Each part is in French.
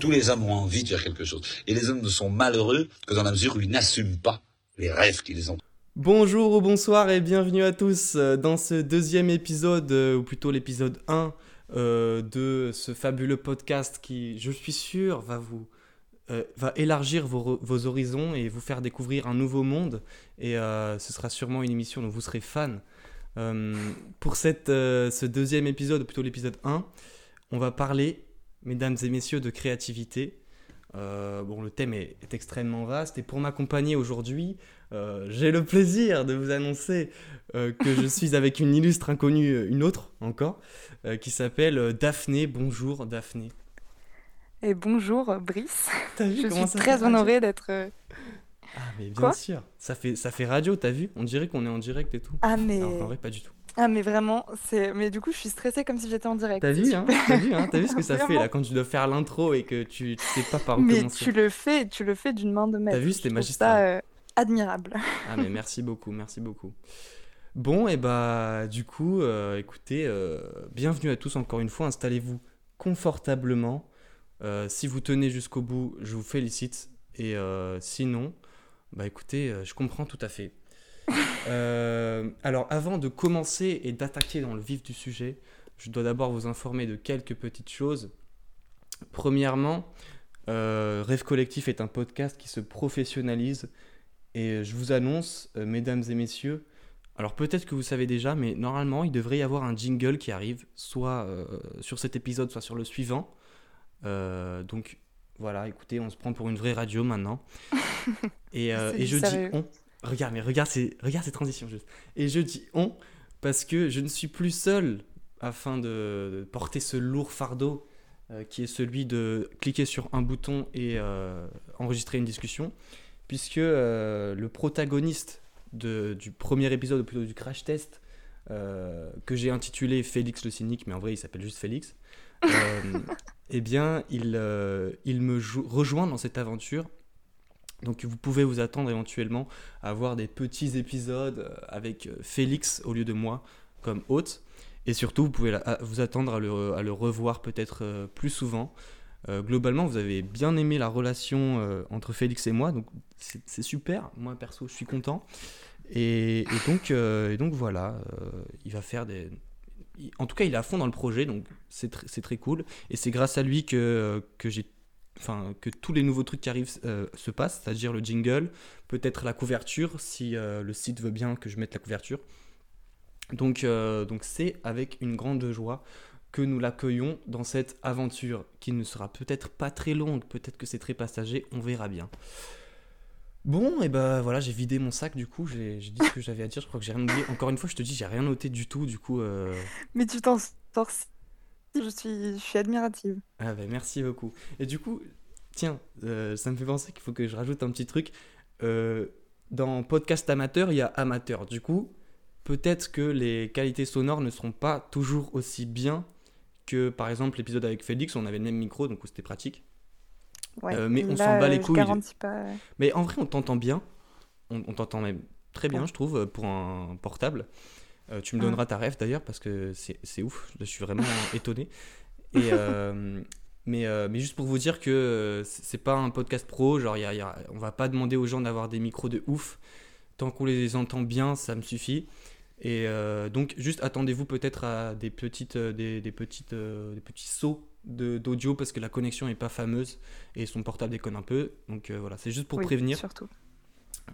Tous les hommes ont envie de faire quelque chose. Et les hommes ne sont malheureux que dans la mesure où ils n'assument pas les rêves qu'ils ont. Bonjour ou bonsoir et bienvenue à tous euh, dans ce deuxième épisode, euh, ou plutôt l'épisode 1 euh, de ce fabuleux podcast qui, je suis sûr, va vous élargir vos, horizons et vous faire découvrir un nouveau monde. Et ce sera sûrement une émission dont vous serez fan. pour ce deuxième épisode, ou plutôt l'épisode 1, on va parler, mesdames et messieurs, de créativité. bon, le thème est, est, extrêmement vaste et pour m'accompagner aujourd'hui, euh, j'ai le plaisir de vous annoncer euh, que je suis avec une illustre inconnue, euh, une autre encore, qui s'appelle Daphné. Bonjour Daphné. Et bonjour Brice. As vu je comment suis très honorée d'être. Ah mais bien sûr, ça fait ça fait radio, t'as vu? On dirait qu'on est en direct et tout. Ah mais. en vrai pas du tout. Ah mais vraiment, c'est mais du coup je suis stressée comme si j'étais en direct. T'as vu, hein T'as vu, hein T'as vu ce que ça fait là quand tu dois faire l'intro et que tu, sais pas par où mais commencer. Mais tu le fais, tu le fais d'une main de maître. T'as vu, c'était magistral admirable. ah mais merci beaucoup, merci beaucoup. Bon, et bah du coup, euh, écoutez, euh, bienvenue à tous encore une fois, installez-vous confortablement. Euh, si vous tenez jusqu'au bout, je vous félicite. Et sinon, bah écoutez, je comprends tout à fait. Alors avant de commencer et d'attaquer dans le vif du sujet, je dois d'abord vous informer de quelques petites choses. Premièrement, Rêve Collectif est un podcast qui se professionnalise et euh, je vous annonce, euh, mesdames et messieurs, alors peut-être que vous savez déjà, mais normalement il devrait y avoir un jingle qui arrive, soit euh, sur cet épisode, soit sur le suivant. donc voilà, écoutez, on se prend pour une vraie radio maintenant. et, et je dis on. Regarde, mais regarde ces, regarde ces transitions juste. Et je dis on parce que je ne suis plus seul afin de, porter ce lourd fardeau qui est celui de cliquer sur un bouton et enregistrer une discussion puisque euh, le protagoniste du premier épisode, ou plutôt du crash test, euh, que j'ai intitulé Félix le cynique, mais en vrai il s'appelle juste Félix, euh, eh bien il, il me rejoint dans cette aventure. Donc vous pouvez vous attendre éventuellement à voir des petits épisodes avec Félix au lieu de moi comme hôte. Et surtout, vous pouvez vous attendre à le, revoir peut-être plus souvent. Euh, globalement, vous avez bien aimé la relation euh, entre Félix et moi, donc c'est super. Moi, perso, je suis content. Et, donc, euh, voilà, il va faire des. En tout cas, il est à fond dans le projet, donc c'est très cool. Et c'est grâce à lui que j'ai enfin que tous les nouveaux trucs qui arrivent se passent, c'est-à-dire le jingle, peut-être la couverture si le site veut bien que je mette la couverture. Donc donc c'est avec une grande joie que nous l'accueillons dans cette aventure qui ne sera peut-être pas très longue, peut-être que c'est très passager, on verra bien. Bon, et ben voilà, j'ai vidé mon sac du coup, j'ai dit ce que j'avais à dire, je crois que j'ai rien oublié. Encore une fois, je te dis, j'ai rien noté du tout, du coup. Euh. Mais tu t'en sors, je suis, je suis admirative. Ah ben merci beaucoup. Et du coup, tiens, euh, ça me fait penser qu'il faut que je rajoute un petit truc. Euh, dans podcast amateur, il y a amateur. Du coup, peut-être que les qualités sonores ne seront pas toujours aussi bien que par exemple l'épisode avec Félix, on avait le même micro, donc c'était pratique. Euh, mais on s'en bat les couilles. Pas... Mais en vrai, on t'entend bien. On, t'entend même très bien, je trouve, pour un portable. Euh, tu me donneras ta rêve d'ailleurs, parce que c'est ouf. Je suis vraiment étonné. Et, euh, mais, mais juste pour vous dire que c'est pas un podcast pro, genre y a, on va pas demander aux gens d'avoir des micros de ouf. Tant qu'on les entend bien, ça me suffit. Et euh, donc, juste attendez-vous peut-être à des, petites, euh, des, des petites, euh, des petits sauts d'audio parce que la connexion n'est pas fameuse et son portable déconne un peu. Donc voilà, c'est juste pour oui, prévenir. Surtout.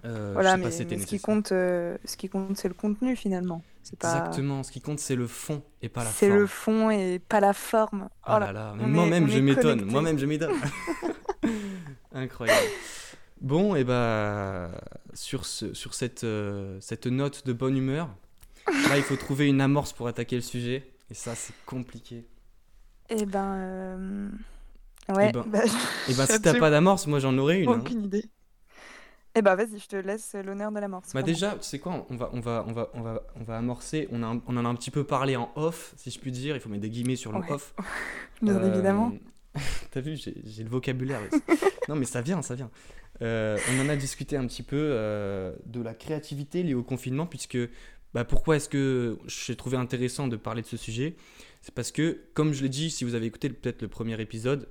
Voilà, mais, ce, qui compte, ce qui compte, c'est le contenu finalement. Pas... Exactement, ce qui compte, c'est le fond et pas la forme. C'est le fond et pas la forme. Oh, oh là là, moi-même je m'étonne, moi-même je m'étonne. Incroyable. Bon, et bah, sur, ce, sur cette, cette note de bonne humeur, Là, il faut trouver une amorce pour attaquer le sujet. Et ça, c'est compliqué. Eh ben. Euh, ouais. Eh ben, bah, eh ben si t'as pas d'amorce, moi j'en aurais une. Hein. Aucune idée. Eh ben vas-y, je te laisse l'honneur de l'amorce. Bah déjà, tu sais quoi, on va, on va, on va, on va, on va amorcer. On, a, on en a un petit peu parlé en off, si je puis dire. Il faut mettre des guillemets sur le off. Bien euh, évidemment. T'as vu, j'ai le vocabulaire. non, mais ça vient, ça vient. Euh, on en a discuté un petit peu de la créativité liée au confinement, puisque bah, pourquoi est-ce que j'ai trouvé intéressant de parler de ce sujet? C'est parce que, comme je l'ai dit, si vous avez écouté peut-être le premier épisode,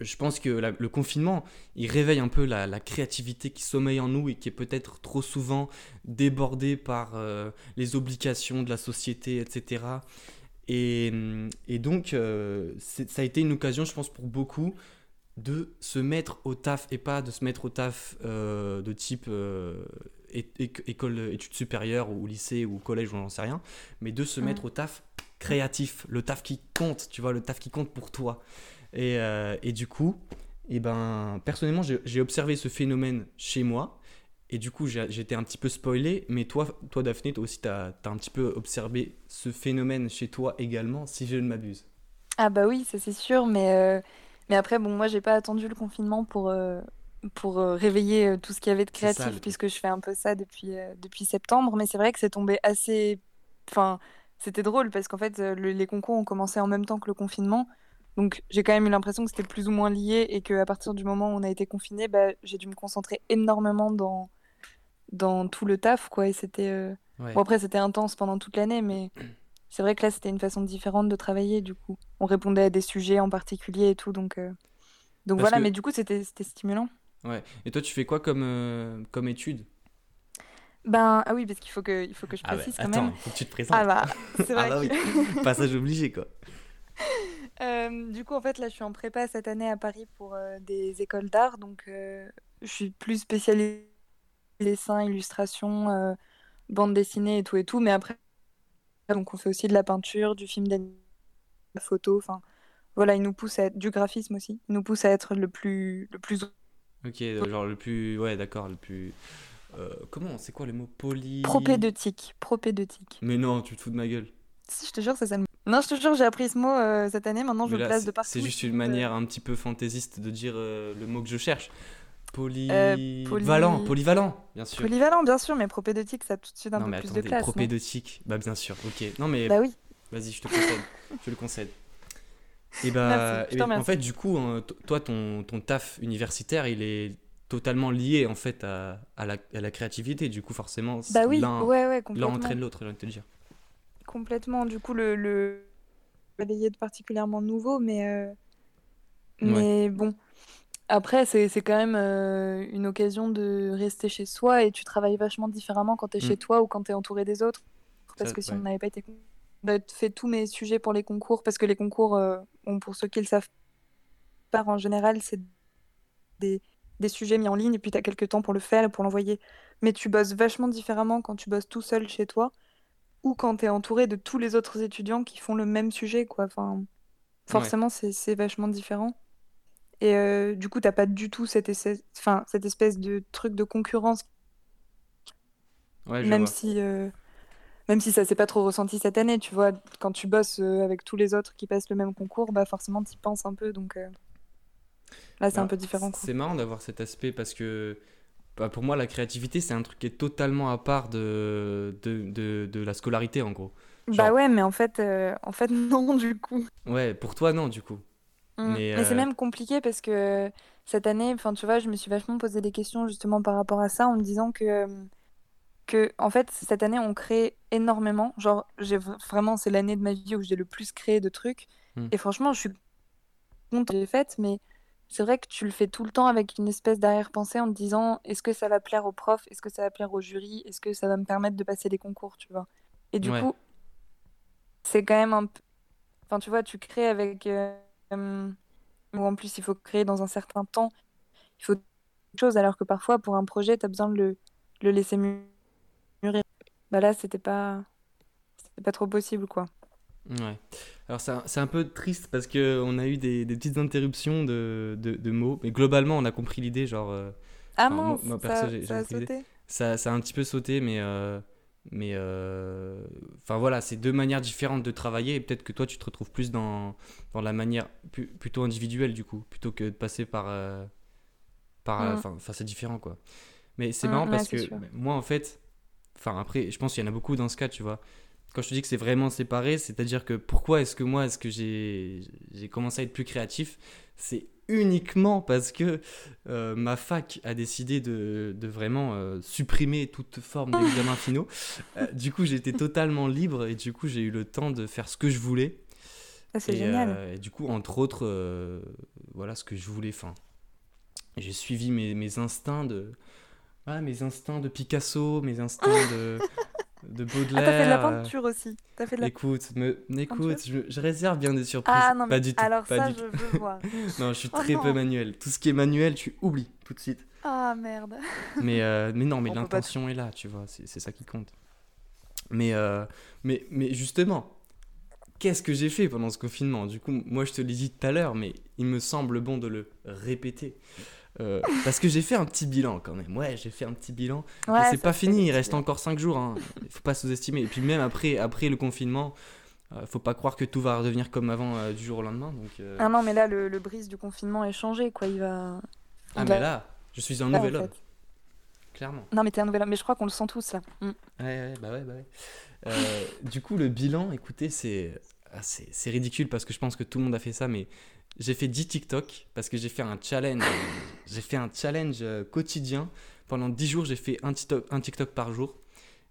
je pense que le confinement, il réveille un peu la, créativité qui sommeille en nous et qui est peut-être trop souvent débordée par euh, les obligations de la société, etc. Et, et donc, euh, ça a été une occasion, je pense, pour beaucoup de se mettre au taf et pas de se mettre au taf euh, de type école études supérieures ou lycée ou collège ou j'en sais rien, mais de se mettre au taf créatif, le taf qui compte, tu vois, le taf qui compte pour toi. Et, euh, et du coup, et eh ben, personnellement, j'ai observé ce phénomène chez moi. Et du coup, j'étais un petit peu spoilé. Mais toi, toi Daphné, toi aussi, tu as, as, un petit peu observé ce phénomène chez toi également, si je ne m'abuse. Ah bah oui, ça c'est sûr. Mais, euh, mais après, bon, moi, j'ai pas attendu le confinement pour, euh, pour réveiller tout ce qu'il y avait de créatif, puisque je fais un peu ça depuis, depuis septembre. Mais c'est vrai que c'est tombé assez... Enfin, c'était drôle, parce qu'en fait, les concours ont commencé en même temps que le confinement. Donc j'ai quand même eu l'impression que c'était plus ou moins lié et qu'à partir du moment où on a été confiné, bah, j'ai dû me concentrer énormément dans, dans tout le taf. Quoi, et c'était, euh, bon, après, c'était intense pendant toute l'année, mais c'est vrai que là, c'était une façon différente de travailler. Du coup, on répondait à des sujets en particulier et tout. Donc, euh, donc voilà, mais du coup, c'était, c'était stimulant. Ouais. Et toi, tu fais quoi comme, euh, comme étude? Ben, ah oui, parce qu'il faut que, il faut que je ah précise quand attends, même. faut que tu te présentes. Ah bah, c'est vrai. ah bah oui, passage obligé, quoi. Euh, du coup, en fait, là, je suis en prépa cette année à Paris pour euh, des écoles d'art. Donc, euh, je suis plus spécialisée dessin, illustration, bande dessinée et tout et tout. Mais après, donc, on fait aussi de la peinture, du film d'animation, de la photo. Enfin, voilà, il nous pousse à être du graphisme aussi. Il nous pousse à être le plus, le plus. Ok, genre le plus, ouais, d'accord, le plus. comment, c'est quoi le mot poly? Propédeutique, propédeutique. Mais non, tu te fous de ma gueule. Si, je te jure, ça, ça non, je te jure, j'ai appris ce mot euh, cette année. Maintenant, je le place de partout. C'est juste une manière un petit peu fantaisiste de dire euh, le mot que je cherche. Polyvalent, polyvalent, bien sûr. Polyvalent, bien sûr, mais propédeutique, ça a tout de suite un peu plus de classe. Propédeutique, bah bien sûr, ok. Non, mais. Bah oui. Vas-y, je te concède. je le concède. Et bah, et en fait, du coup, hein, toi, ton, ton taf universitaire, il est totalement lié en fait à, à, la, à la, créativité. Du coup, forcément, bah oui, l'un ouais, ouais, entraîne l'autre, j'ai envie de te dire. Complètement. Du coup, le, le... de particulièrement nouveau, mais, euh, mais bon. Après, c'est quand même euh, une occasion de rester chez soi et tu travailles vachement différemment quand tu es chez mm. toi ou quand tu es entouré des autres. Parce que si on n'avait pas été fait tous mes sujets pour les concours, parce que les concours, euh, pour ceux qui le savent pas, en général, c'est des, des, sujets mis en ligne et puis tu as quelques temps pour le faire et pour l'envoyer. Mais tu bosses vachement différemment quand tu bosses tout seul chez toi ou quand tu es entouré de tous les autres étudiants qui font le même sujet, quoi. Enfin, forcément, c'est vachement différent. Et euh, du coup, t'as pas du tout cette, enfin, cette espèce de truc de concurrence. même si, euh, même si ça s'est pas trop ressenti cette année, tu vois, quand tu bosses euh, avec tous les autres qui passent le même concours, bah forcément, y penses un peu. Donc là, c'est un bah, peu différent. C'est marrant d'avoir cet aspect parce que bah, pour moi, la créativité, c'est un truc qui est totalement à part de, de, de, de la scolarité, en gros. Bah ouais, mais en fait, euh, en fait, non, du coup. Ouais, pour toi, non, du coup. Mm. Mais, c'est euh, même compliqué parce que cette année, enfin, tu vois, je me suis vachement posé des questions justement par rapport à ça en me disant que, que en fait, cette année, on crée énormément. Genre, j'ai vraiment, c'est l'année de ma vie où j'ai le plus créé de trucs. Mm. Et franchement, je suis contente de fait, mais c'est vrai que tu le fais tout le temps avec une espèce d'arrière-pensée en te disant est-ce que ça va plaire aux profs Est-ce que ça va plaire au jury? Est-ce que ça va me permettre de passer les concours, tu vois? Et du coup, c'est quand même un peu. Enfin, tu vois, tu crées avec. Euh, ou en plus, il faut créer dans un certain temps. Il faut chose, alors que parfois, pour un projet, tu as besoin de le, le laisser mûrir. Bah là, c'était pas. C'était pas trop possible, quoi. Ouais. Alors c'est un, peu triste parce qu'on a eu des, des petites interruptions de, de, de, mots, mais globalement on a compris l'idée, genre... Euh, ah non, ça, ça a sauté ça, ça, a un petit peu sauté, mais... Euh, mais euh, enfin voilà, c'est deux manières différentes de travailler et peut-être que toi tu te retrouves plus dans, dans la manière plutôt individuelle du coup, plutôt que de passer par... par mm. Enfin c'est différent quoi. Mais c'est mm, marrant parce que moi en fait, enfin après je pense qu'il y en a beaucoup dans ce cas, tu vois quand je te dis que c'est vraiment séparé, c'est-à-dire que pourquoi est-ce que moi, est-ce que j'ai commencé à être plus créatif? C'est uniquement parce que euh, ma fac a décidé de, de vraiment euh, supprimer toute forme d'examen finaux. Euh, du coup, j'étais totalement libre et du coup, j'ai eu le temps de faire ce que je voulais. Ah, c'est génial. et du coup, entre autres, voilà ce que je voulais. Enfin, j'ai suivi mes, mes instincts de, voilà, mes instincts de Picasso, mes instincts de, de Baudelaire. Ah, t'as fait de la peinture aussi. T'as fait de la Écoute, me, écoute, je, je réserve bien des surprises. Ah non, mais pas du tout. alors pas ça, du je veux voir. Non, je suis Oh très peu manuel. Tout ce qui est manuel, tu oublies tout de suite. Ah merde. Mais, euh, mais non, mais l'intention est là, tu vois, c'est c'est ça qui compte. Mais, euh, mais, mais justement, qu'est-ce que j'ai fait pendant ce confinement? Du coup, moi je te l'ai dit tout à l'heure, mais il me semble bon de le répéter. Euh, parce que j'ai fait un petit bilan quand même. Ouais, j'ai fait un petit bilan. Mais c'est pas fini, il reste encore 5 jours. Hein. Faut pas sous-estimer. Et puis même après, après le confinement, euh, faut pas croire que tout va redevenir comme avant euh, du jour au lendemain. Donc, euh, Ah non, mais là, le, le brise du confinement est changé, quoi. Il va. ah, il mais va- là, je suis un là, nouvel homme, fait. clairement. Non, mais t'es un nouvel homme. Mais je crois qu'on le sent tous, là. Mm. Ouais, ouais, bah ouais, bah ouais. Du coup, le bilan, écoutez, c'est ah, c'est c'est ridicule parce que je pense que tout le monde a fait ça, mais j'ai fait 10 TikTok parce que j'ai fait un challenge. j'ai fait un challenge euh, quotidien. Pendant 10 jours, j'ai fait un TikTok, un TikTok par jour.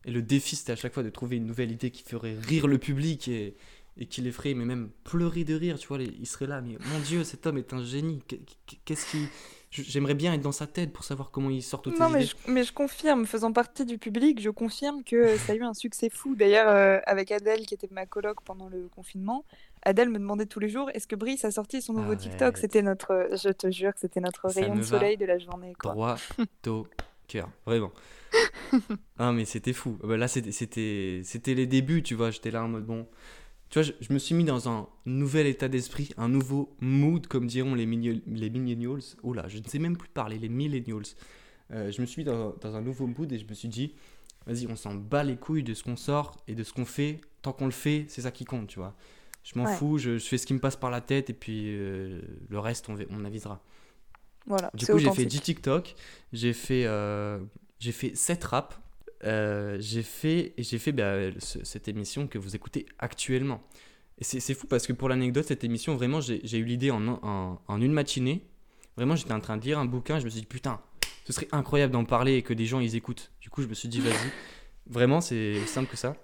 Et le défi, c'était à chaque fois de trouver une nouvelle idée qui ferait rire le public et, et qui les ferait mais même pleurer de rire, tu vois. Ils seraient là, mais mon Dieu, cet homme est un génie. Qu'est- Qu'est-ce qui... J'aimerais bien être dans sa tête pour savoir comment il sort toutes Non, ces mais idées. je, mais je confirme, faisant partie du public, je confirme que ça a eu un succès fou. D'ailleurs, euh, avec Adèle, qui était ma coloc pendant le confinement, Adèle me demandait tous les jours est-ce que Brice a sorti son nouveau TikTok? Arrête. C'était notre, je te jure, c'était notre Ça rayon de soleil de la journée. Quoi. droit au cœur, vraiment. ah mais c'était fou. Bah, là c'était c'était les débuts, tu vois. J'étais là en mode bon. Tu vois, je, je me suis mis dans un nouvel état d'esprit, un nouveau mood, comme diront les, millennials- les millennials. Oh là, je ne sais même plus parler, les millennials. Euh, je me suis mis dans, dans un nouveau mood et je me suis dit, vas-y, on s'en bat les couilles de ce qu'on sort et de ce qu'on fait. Tant qu'on le fait, c'est ça qui compte, tu vois. Je m'en Ouais. fous, je, je fais ce qui me passe par la tête et puis euh, le reste, on, on avisera. Voilà, Du coup, j'ai fait authentique. 10 TikTok, j'ai fait, euh, j'ai fait 7 raps, euh, j'ai fait, et j'ai fait bah, ce- cette émission que vous écoutez actuellement. Et c'est fou parce que pour l'anecdote, cette émission, vraiment, j'ai eu l'idée en, un- en, en une matinée. Vraiment, j'étais en train de lire un bouquin, je me suis dit, putain, ce serait incroyable d'en parler et que des gens ils écoutent. Du coup, je me suis dit, vas-y. Vraiment, c'est simple que ça.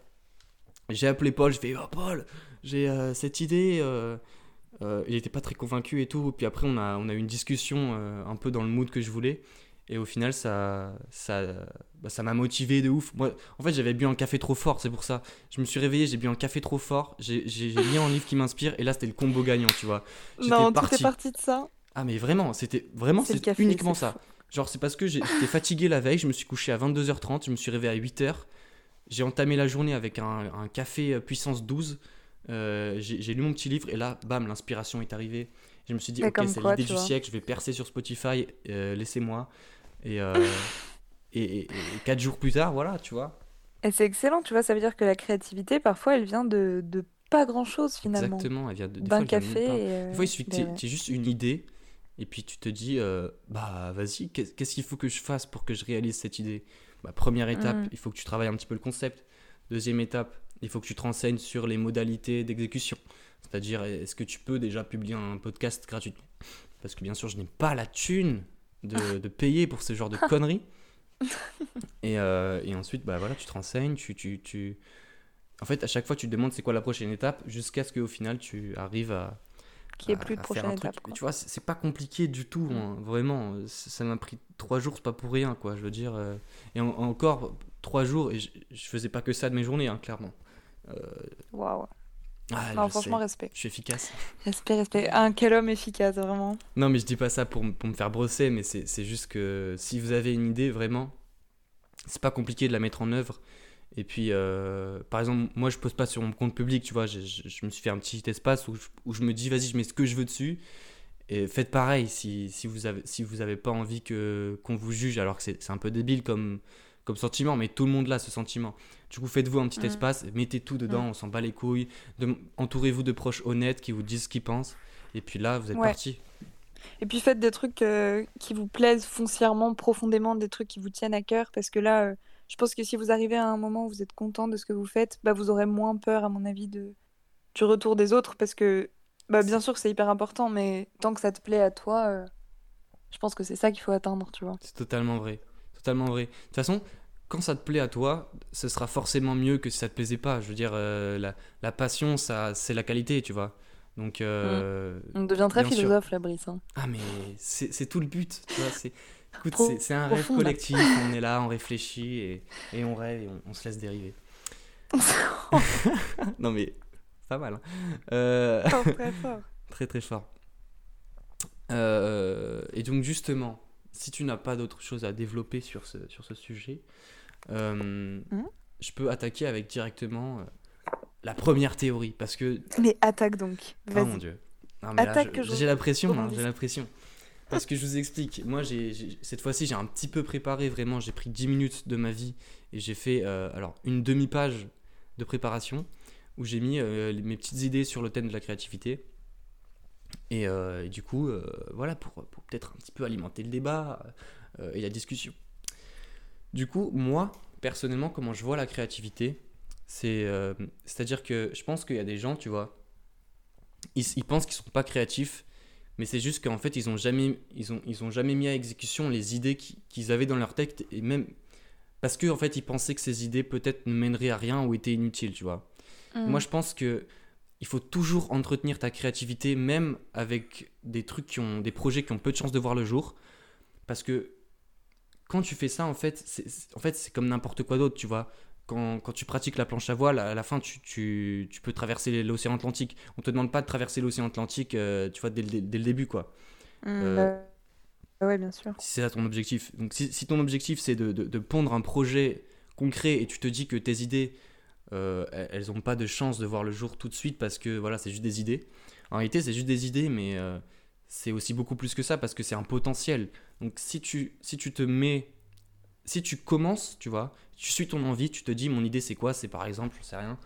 J'ai appelé Paul, je fais, oh Paul, j'ai euh, cette idée. euh, euh, il n'était pas très convaincu et tout. Puis après, on a, on a eu une discussion un peu dans le mood que je voulais. Et au final, ça ça bah, ça m'a motivé de ouf. Moi, en fait, j'avais bu un café trop fort, c'est pour ça. Je me suis réveillé, j'ai bu un café trop fort. J'ai lu un livre qui m'inspire. Et là, c'était le combo gagnant, tu vois. J'étais Non, tu parti. fais partie de ça. Ah, mais vraiment, c'était vraiment C'est le c'est café, uniquement ça. fou. Genre, c'est parce que j'étais fatigué la veille, je me suis couché à 22h30, je me suis réveillé à 8h. J'ai entamé la journée avec un, un café puissance 12. Euh, j'ai lu mon petit livre et là, bam, l'inspiration est arrivée. Je me suis dit, ok, c'est l'idée du vois. siècle, je vais percer sur Spotify, euh, laissez-moi. Et, euh, et, et- et quatre jours plus tard, voilà, tu vois. Et c'est excellent, tu vois, ça veut dire que la créativité, parfois, elle vient de, de pas grand-chose finalement. Exactement. Elle vient de, D'un café. et, euh, Des fois, il suffit que tu aies juste une idée et puis tu te dis, euh, bah vas-y, qu'est- qu'est-ce qu'il faut que je fasse pour que je réalise cette idée? Bah, Première étape, Mhm. il faut que tu travailles un petit peu le concept. Deuxième étape, il faut que tu te renseignes sur les modalités d'exécution. C'est-à-dire, est-ce que tu peux déjà publier un podcast gratuitement? Parce que bien sûr, je n'ai pas la thune de, de payer pour ce genre de conneries. Et, euh, et ensuite, bah voilà, tu te renseignes, tu, tu, tu... En fait, à chaque fois, tu te demandes c'est quoi la prochaine étape, jusqu'à ce qu'au final, tu arrives à, ait à- plus de prochaine un truc. étape. Quoi. tu vois, c'est pas compliqué du tout, hein, vraiment. C- Ça m'a pris trois jours, c'est pas pour rien, quoi. Je veux dire, euh, et en- encore trois jours, et je, je faisais pas que ça de mes journées, hein, clairement. Euh, Waouh. ah, Non, franchement, sais, respect. je suis efficace. Respect, respect. Un quel homme efficace, vraiment. Non, mais je dis pas ça pour, pour me faire brosser, mais c'est juste que si vous avez une idée, vraiment, c'est pas compliqué de la mettre en œuvre. Et puis, euh, par exemple, moi, je pose pas sur mon compte public, tu vois, je, je- je me suis fait un petit espace où je, où je me dis, vas-y, je mets ce que je veux dessus. Et faites pareil si, si vous avez si vous avez pas envie que qu'on vous juge, alors que c'est c'est un peu débile comme, comme sentiment, mais tout le monde a ce sentiment. Du coup, faites-vous un petit Mhm. espace, mettez tout dedans, Mhm. on s'en bat les couilles. De- Entourez-vous de proches honnêtes qui vous disent ce qu'ils pensent. Et puis là, vous êtes Ouais. parti. Et puis faites des trucs euh, qui vous plaisent foncièrement, profondément, des trucs qui vous tiennent à cœur, parce que là, euh, je pense que si vous arrivez à un moment où vous êtes content de ce que vous faites, bah, vous aurez moins peur, à mon avis, de... du retour des autres, parce que, bah, bien sûr, c'est hyper important, mais tant que ça te plaît à toi, euh, je pense que c'est ça qu'il faut atteindre, tu vois. C'est totalement vrai. Totalement vrai. De toute façon, quand ça te plaît à toi, ce sera forcément mieux que si ça te plaisait pas. Je veux dire, euh, la, la passion, ça, c'est la qualité, tu vois. Donc, euh, On devient très bien sûr. philosophe, là, Brice. hein. Ah, mais c'est tout le but. Tu vois, c'est écoute, c'est- un rêve collectif. On est là, on réfléchit et, et on rêve et on, on se laisse dériver. non, mais pas mal. hein. Euh, Fort, très fort. très très fort. Et donc justement, si tu n'as pas d'autre chose à développer sur ce, sur ce sujet, euh, Mhm. je peux attaquer avec directement euh, la première théorie. Parce que Mais attaque donc. Oh mon dieu. J'ai la pression, hein, j'ai la pression. Parce que je vous explique, moi j'ai j'ai- cette fois-ci j'ai un petit peu préparé vraiment, j'ai pris 10 minutes de ma vie et j'ai fait euh, alors une demi-page de préparation où j'ai mis mes petites idées sur le thème de la créativité. Et, et du coup, voilà, pour, pour peut-être un petit peu alimenter le débat et la discussion. Du coup, moi, personnellement, comment je vois la créativité, c'est, euh, c'est-à-dire que je pense qu'il y a des gens, tu vois, ils, ils pensent qu'ils sont pas créatifs, mais c'est juste qu'en fait, ils ont jamais, ils ont, ils ont jamais mis à exécution les idées qui- qu'ils avaient dans leur tête, et même parce qu'en en fait, ils pensaient que ces idées peut-être ne mèneraient à rien ou étaient inutiles, tu vois. Mm. Moi, je pense que il faut toujours entretenir ta créativité, même avec des trucs qui ont, des projets qui ont peu de chances de voir le jour, parce que quand tu fais ça, en fait, c'est, en fait, comme n'importe quoi d'autre, tu vois. Quand, quand tu pratiques la planche à voile, à la fin, tu, tu, tu peux traverser l'océan Atlantique. On te demande pas de traverser l'océan Atlantique, euh, tu vois, dès, le- dès le début, quoi. Mm, Euh, bah, ouais, bien sûr. Si c'est ça ton objectif. Donc si, si ton objectif c'est de, de- de pondre un projet concret et tu te dis que tes idées, euh, elles- n'ont pas de chance de voir le jour tout de suite parce que voilà, c'est juste des idées. En réalité, c'est juste des idées, mais c'est aussi beaucoup plus que ça parce que c'est un potentiel. Donc si tu, si tu te mets, si tu commences, tu vois, tu suis ton envie, tu te dis mon idée c'est quoi? C'est par exemple, je sais rien,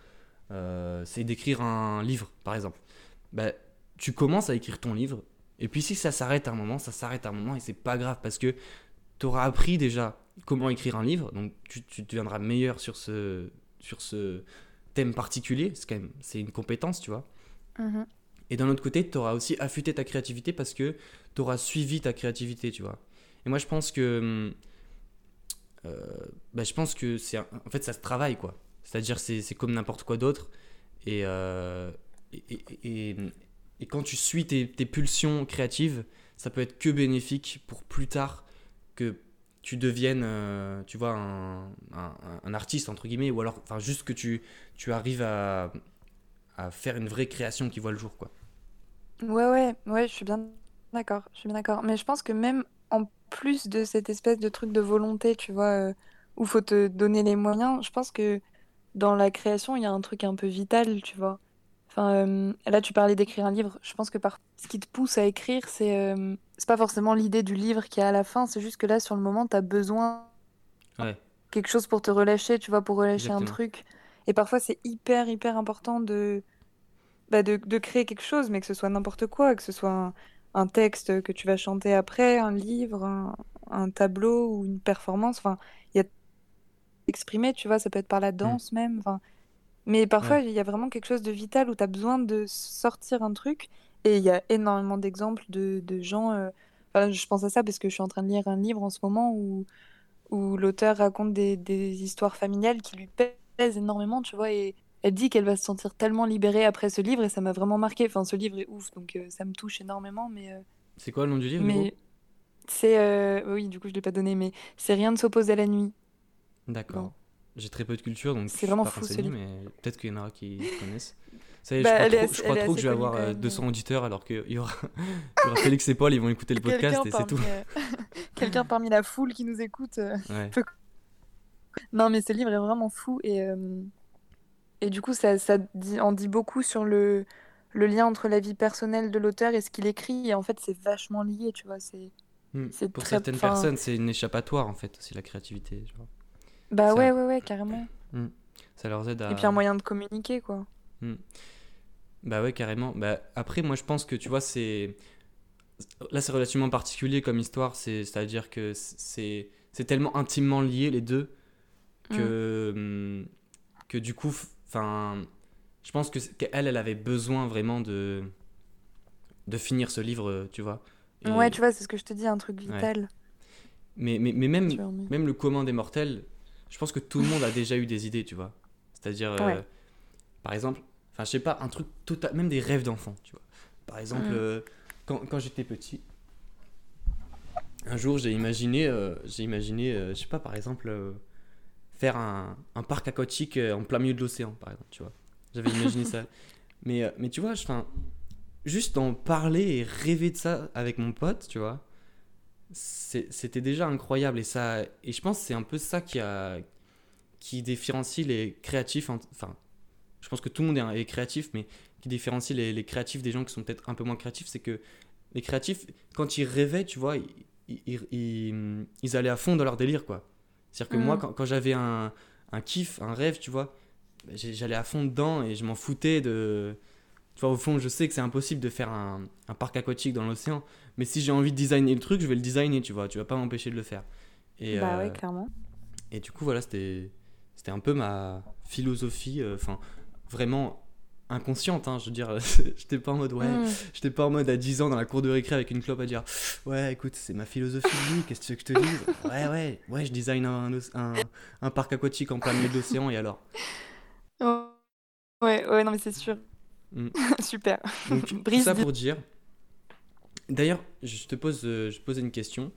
euh, c'est d'écrire un livre, par exemple. Bah, tu commences à écrire ton livre, et puis si ça s'arrête à un moment, ça s'arrête à un moment, et c'est pas grave, parce que tu auras appris déjà comment écrire un livre, donc tu, deviendras meilleur sur ce, sur ce thème particulier, c'est quand même c'est une compétence, tu vois. Mhm. Et d'un autre côté, tu auras aussi affûté ta créativité parce que tu auras suivi ta créativité, tu vois. Et moi, je pense que. hum, euh, bah, je pense que c'est. En fait, ça se travaille, quoi. C'est-à-dire, c'est comme n'importe quoi d'autre. Et, euh, et, et- et- quand tu suis tes, tes pulsions créatives, ça peut être que bénéfique pour plus tard que tu deviennes, euh, tu vois, un, un- un artiste, entre guillemets, ou alors, enfin, juste que tu, tu arrives à, à faire une vraie création qui voit le jour, quoi. Ouais, ouais, ouais, je suis bien d'accord, je suis bien d'accord. Mais je pense que même en plus de cette espèce de truc de volonté, tu vois, euh, où faut te donner les moyens, je pense que dans la création, il y a un truc un peu vital, tu vois. Enfin, euh, là, tu parlais d'écrire un livre. Je pense que par... ce qui te pousse à écrire, c'est euh, c'est pas forcément l'idée du livre qui est à la fin, c'est juste que là, sur le moment, t'as besoin Ouais. quelque chose pour te relâcher, tu vois, pour relâcher un truc. Et parfois, c'est hyper, hyper important de, bah, de, de créer quelque chose, mais que ce soit n'importe quoi, que ce soit un, un texte que tu vas chanter après, un livre, un, un tableau ou une performance. Enfin, il y a exprimer, tu vois, ça peut être par la danse même. Enfin, mais parfois, il y a vraiment quelque chose de vital où tu as besoin de sortir un truc. Et il y a énormément d'exemples de, de gens. euh, enfin, je pense à ça parce que je suis en train de lire un livre en ce moment où, où l'auteur raconte des, des histoires familiales qui lui pèsent énormément, tu vois. Et elle dit qu'elle va se sentir tellement libérée après ce livre et ça m'a vraiment marqué. Enfin, ce livre est ouf, donc euh, ça me touche énormément. Mais, euh, C'est quoi le nom du livre mais c'est. euh, Oui, du coup, je l'ai pas donné, mais c'est Rien ne s'oppose à la nuit. D'accord. J'ai très peu de culture, donc C'est vraiment pas fou, ce livre. mais peut-être qu'il y en a qui connaissent. Ça y Bah, je crois trop, assez- je crois elle est trop que je vais avoir même, 200 mais- auditeurs alors qu'il y aura, il y aura Félix et Paul, ils vont écouter le podcast et c'est tout. Quelqu'un parmi la foule qui nous écoute. Non, mais ce livre est vraiment fou et, et du coup, ça, ça dit, en dit beaucoup sur le, le lien entre la vie personnelle de l'auteur et ce qu'il écrit. Et en fait, c'est vachement lié, tu vois. C'est... Hmm. Pour très- certaines personnes, c'est une échappatoire en fait, aussi la créativité. Bah ouais, ouais, ouais, carrément. Ça leur aide à. Et puis un moyen de communiquer, quoi. Bah ouais, carrément. Bah, après, moi je pense que tu vois, c'est. Là, c'est relativement particulier comme histoire, c'est- c'est-à-dire que c'est c'est tellement intimement lié les deux que, que du coup, enfin, je pense que qu'elle, elle avait besoin vraiment de, de finir ce livre, tu vois. Et- Ouais, tu vois, c'est ce que je te dis, un truc vital. mais, mais, mais même, même le commun des mortels, je pense que tout le monde a déjà eu des idées, tu vois. C'est-à-dire, euh, par exemple, Enfin, je sais pas, un truc total, même des rêves d'enfant, tu vois. Par exemple, Mm. euh, quand, quand j'étais petit, un jour j'ai imaginé, euh, j'ai imaginé, je sais pas, par exemple, faire un, un parc aquatique euh, en plein milieu de l'océan, par exemple, tu vois. J'avais imaginé ça. Mais, euh, mais tu vois, enfin, juste en parler et rêver de ça avec mon pote, tu vois, c'était déjà incroyable. Et, ça, et je pense que c'est un peu ça qui, a, qui différencie les créatifs. en- Enfin, je pense que tout le monde est, est créatif, mais qui différencie les, les créatifs des gens qui sont peut-être un peu moins créatifs, c'est que les créatifs, quand ils rêvaient, tu vois, ils, ils, ils- ils allaient à fond dans leur délire, quoi. C'est-à-dire que moi, quand, quand j'avais un, un kiff, un rêve, tu vois, j'ai- j'allais à fond dedans et je m'en foutais de... Tu vois, au fond, je sais que c'est impossible de faire un, un parc aquatique dans l'océan, mais si j'ai envie de designer le truc, je vais le designer, tu vois, tu vas pas m'empêcher de le faire. Et, Bah euh, ouais, clairement. et du coup, voilà, c'était c'était un peu ma philosophie, euh, enfin, vraiment inconsciente, hein, je veux dire, j'étais pas en mode, ouais, Mm. j'étais pas en mode à 10 ans dans la cour de récré avec une clope à dire, ouais, écoute, c'est ma philosophie de vie, qu'est-ce que tu veux que je te dise? Ouais, ouais, ouais, je design un, un, un parc aquatique en plein milieu de l'océan, et alors? Oh. Ouais, ouais, non, mais c'est sûr. Mm. Super. Donc, tout ça pour dire. D'ailleurs, je te pose, euh, je te posais une question.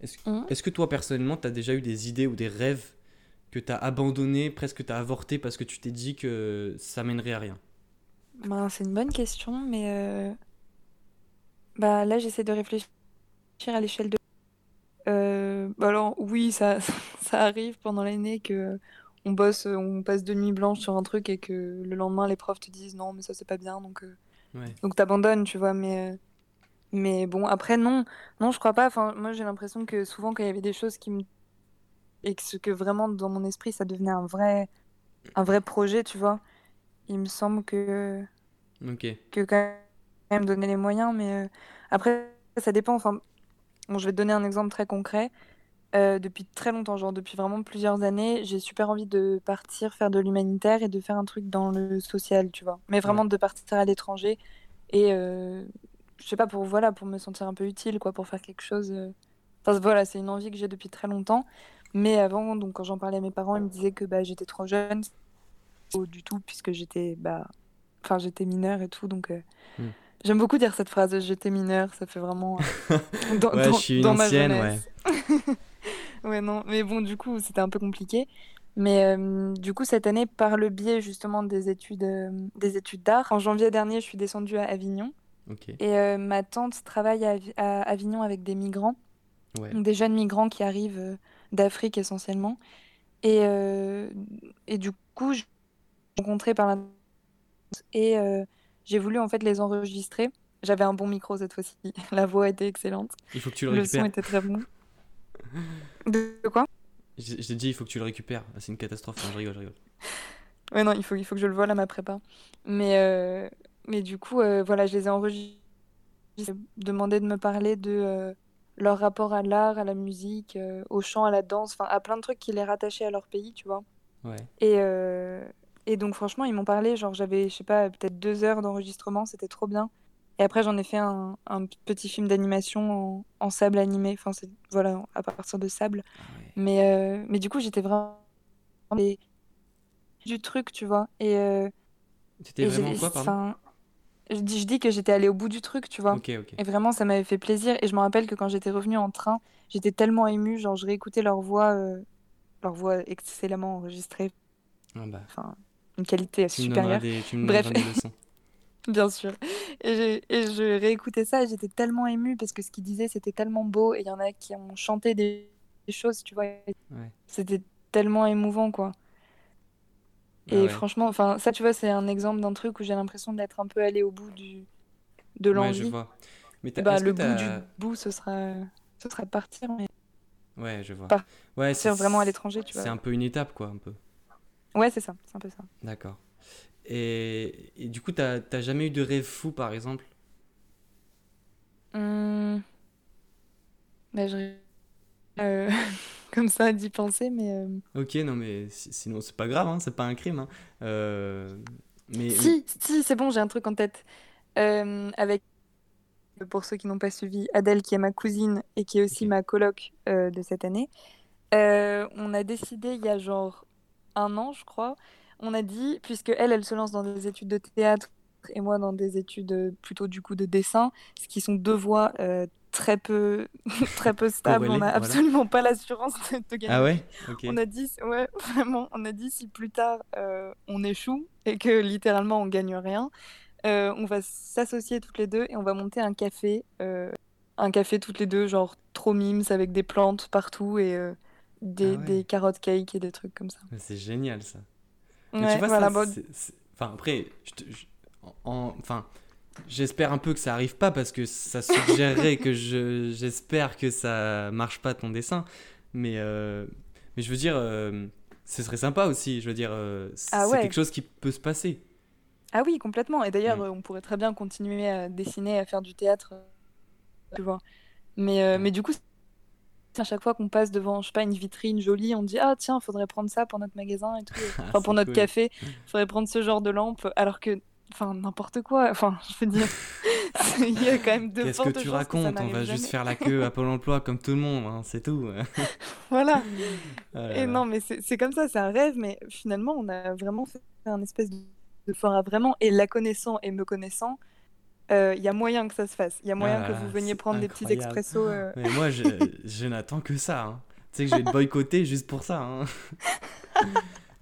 Est-ce est-ce que toi, personnellement, tu as déjà eu des idées ou des rêves que tu as abandonnés, presque tu as avorté parce que tu t'es dit que ça mènerait à rien? Ben, c'est une bonne question, mais euh, bah, là, j'essaie de réfléchir à l'échelle de... Euh, bah alors, oui, ça, ça arrive pendant l'année que on bosse, on passe de nuit blanche sur un truc et que le lendemain, les profs te disent non, mais ça, c'est pas bien, donc, euh, Ouais. donc t'abandonnes, tu vois, mais, mais bon, après, non, non, je crois pas. Enfin, moi, j'ai l'impression que souvent, quand il y avait des choses qui me... et que, que vraiment, dans mon esprit, ça devenait un vrai, un vrai projet, tu vois, il me semble que Ok. que quand même donner les moyens, mais euh, après, ça dépend. Enfin, bon, je vais te donner un exemple très concret. Euh, depuis très longtemps, genre depuis vraiment plusieurs années, j'ai super envie de partir faire de l'humanitaire et de faire un truc dans le social, tu vois. Mais vraiment de partir à l'étranger et euh, je sais pas pour voilà pour me sentir un peu utile quoi, pour faire quelque chose. euh. Enfin voilà, c'est une envie que j'ai depuis très longtemps. Mais avant, donc quand j'en parlais à mes parents, ils me disaient que bah, j'étais trop jeune, Du tout puisque j'étais bah, enfin j'étais mineure et tout, donc. euh, Hmm. J'aime beaucoup dire cette phrase, j'étais mineure, ça fait vraiment euh, dans, Ouais, dans- je suis une dans ma jeunesse. ouais, non, mais bon, du coup, c'était un peu compliqué. Mais euh, du coup, cette année, par le biais justement des études, euh, des études d'art, en janvier dernier, je suis descendue à Avignon. Et ma tante travaille à, Avi- à Avignon avec des migrants, Ouais. des jeunes migrants qui arrivent d'Afrique essentiellement. Et, et du coup, je rencontrés par la et euh, j'ai voulu en fait les enregistrer. J'avais un bon micro cette fois-ci, la voix était excellente, Il faut que tu le le son récupères. était très bon. De quoi? J'ai j'ai dit, il faut que tu le récupères. C'est une catastrophe. Non, je rigole, je rigole. Ouais, non, il faut, il faut que je le voie là, ma prépa. Mais, euh, mais du coup, euh, voilà, je les ai enregistrés. Demandé de me parler de euh, leur rapport à l'art, à la musique, au chant, à la danse, enfin à plein de trucs qui les rattachaient à leur pays, tu vois. Ouais. Et, et donc, franchement, ils m'ont parlé. Genre, j'avais, je sais pas, peut-être deux heures d'enregistrement, c'était trop bien. Et après, j'en ai fait un, un petit film d'animation en, en sable animé. Enfin, c'est, voilà, à partir de sable. Ah ouais. Mais, euh, mais du coup, j'étais vraiment des- du truc, tu vois. Et, euh, vraiment j'ai- quoi, pardon? enfin, je dis, je dis que j'étais allée au bout du truc, tu vois. Et vraiment, ça m'avait fait plaisir. Et je me rappelle que quand j'étais revenue en train, j'étais tellement émue. Genre, je réécoutais leur voix, euh, leur voix excellemment enregistrée. Ah bah, Enfin, une qualité tu supérieure, des, tu me Bref. bien sûr. Et, j'ai- et je réécoutais ça et j'étais tellement émue parce que ce qu'ils disaient, c'était tellement beau. Et il y en a qui ont chanté des, des choses, tu vois. Ouais. C'était tellement émouvant, quoi. Ah Et ouais. franchement, enfin, ça, tu vois, c'est un exemple d'un truc où j'ai l'impression d'être un peu allée au bout du, de Ouais, je l'envie. vois. Mais bah, le bout du bout, ce sera, ce sera de partir, mais Ouais, je vois. Partir Ouais, c'est vraiment à l'étranger, tu C'est vois. un peu une étape, quoi, un peu. Ouais, c'est ça, c'est un peu ça. D'accord. Et, et du coup, t'as t'as jamais eu de rêve fou, par exemple? Hum... Bah, je... euh, comme ça d'y penser, mais euh, Ok, non, mais si- sinon, c'est pas grave, hein, c'est pas un crime. hein. Euh, mais, si, si, c'est bon, j'ai un truc en tête. Euh, avec, pour ceux qui n'ont pas suivi, Adèle, qui est ma cousine et qui est aussi ma coloc de cette année, on a décidé il y a genre un an, je crois. on a dit, puisque elle, elle se lance dans des études de théâtre et moi dans des études euh, plutôt du coup de dessin, ce qui sont deux voies euh, très peu, très peu stables. on n'a absolument pas l'assurance de, gagner. Ah ouais? On a dit, ouais, vraiment, on a dit si plus tard euh, on échoue et que littéralement on gagne rien, on va s'associer toutes les deux et on va monter un café, un café toutes les deux, genre trop mimes avec des plantes partout et des, ah des carottes cake et des trucs comme ça. C'est génial ça. Ouais, tu vois, voilà, Enfin, après, je, enfin, j'espère un peu que ça arrive pas parce que ça suggérerait que je, j'espère que ça marche pas ton dessin. Mais, euh, mais je veux dire, euh, ce serait sympa aussi. Je veux dire, euh, ah c'est quelque chose qui peut se passer. Ah oui, complètement. Et d'ailleurs, on pourrait très bien continuer à dessiner, à faire du théâtre. Tu vois. Mais, mais du coup, à chaque fois qu'on passe devant, je sais pas, une vitrine jolie, on dit ah tiens, faudrait prendre ça pour notre magasin et tout, enfin pour notre café, faudrait prendre ce genre de lampe, alors que, enfin n'importe quoi, enfin je veux dire, il y a quand même deux Qu'est-ce que tu racontes? On va juste faire la queue à Pôle Emploi comme tout le monde, hein, c'est tout. voilà. Ah et non, mais c'est comme ça, c'est un rêve, mais finalement on a vraiment fait un espèce de fort à vraiment, et la connaissant et me connaissant, il euh, y a moyen que ça se fasse. Il y a moyen que vous ah, veniez prendre des petits expressos. Euh. Mais moi, je, je n'attends que ça. Hein. Tu sais que je vais te boycotter juste pour ça. Hein.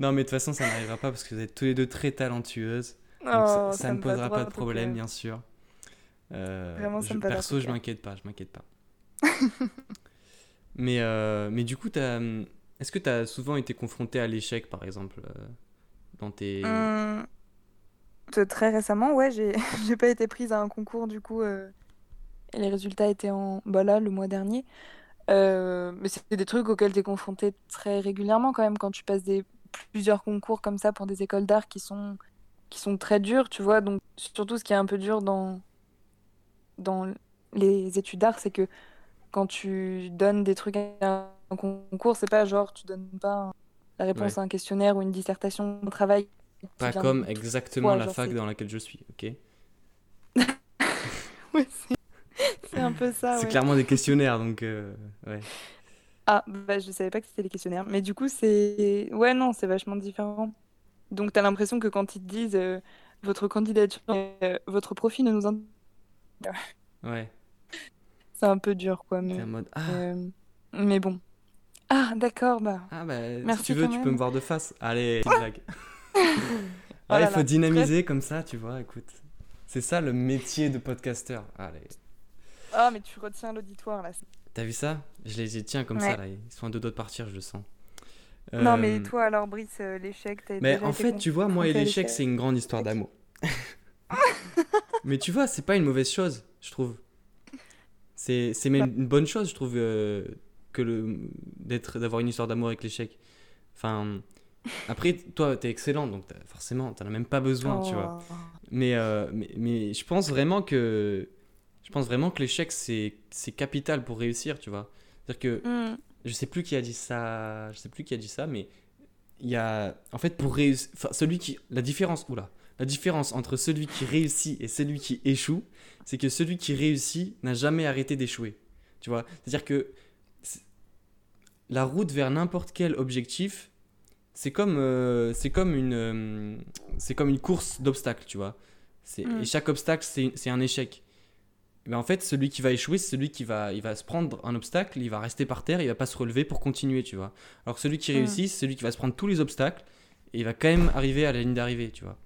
non, mais de toute façon, ça n'arrivera pas parce que vous êtes tous les deux très talentueuses. ça, oh, ne posera pas de problème, bien sûr. Euh, Vraiment, ça me Perso, je m'inquiète pas. Je m'inquiète pas. mais, mais du coup, est-ce que tu as souvent été confronté à l'échec, par exemple, dans tes. Hum, très récemment, ouais, j'ai pas été prise à un concours du coup. Euh, et les résultats étaient en bah là le mois dernier. Euh, mais c'est des trucs auxquels tu es confronté très régulièrement quand même quand tu passes des plusieurs concours comme ça pour des écoles d'art qui sont qui sont très durs, tu vois. Donc surtout ce qui est un peu dur dans dans les études d'art, c'est que quand tu donnes des trucs à un concours, c'est pas genre tu donnes pas la réponse à un questionnaire ou une dissertation de travail pas comme exactement la fac dans laquelle je suis, ok Ouais, c'est un peu ça. c'est clairement des questionnaires, donc euh, ouais. Ah, bah je savais pas que c'était des questionnaires. Mais du coup, c'est. Ouais, non, c'est vachement différent. Donc, t'as l'impression que quand ils te disent euh, votre candidature, euh, votre profil ne nous. Ouais. C'est un peu dur, quoi. Mais, mode... ah. mais bon. Ah, d'accord, bah. Ah, bah, Merci si tu veux, tu peux me voir de face. Allez, blague. Oh il faut dynamiser comme ça, tu vois, écoute. C'est ça le métier de podcasteur. Allez. Ah, mais tu retiens l'auditoire là. T'as vu ça? Je les tiens comme ça là. Ils sont à deux doigts de partir, je le sens. Non, mais euh, toi alors, Brice, euh, l'échec, Mais en fait, tu vois, moi et l'échec, c'est une grande histoire d'amour. mais tu vois, c'est pas une mauvaise chose, je trouve. C'est même une bonne chose, je trouve, euh, que le d'être d'avoir une histoire d'amour avec l'échec. Enfin, après, toi, t'es excellent, donc forcément, t'en as même pas besoin, tu vois. Oh. Euh, mais, mais, je pense vraiment que je pense vraiment que l'échec c'est capital pour réussir, tu vois. C'est-à-dire que mm. je sais plus qui a dit ça, je sais plus qui a dit ça, mais il y a en fait pour réussir, celui qui la différence, oula, la différence entre celui qui réussit et celui qui échoue, c'est que celui qui réussit n'a jamais arrêté d'échouer, tu vois. C'est-à-dire que la route vers n'importe quel objectif c'est comme, euh, c'est comme, une, euh, c'est comme une course d'obstacles, tu vois. C'est, mm. Et chaque obstacle, c'est, c'est un échec. Mais en fait, celui qui va échouer, c'est celui qui va, il va se prendre un obstacle, il va rester par terre, il va pas se relever pour continuer, tu vois. Alors celui qui mm. réussit, c'est celui qui va se prendre tous les obstacles et il va quand même arriver à la ligne d'arrivée, tu vois.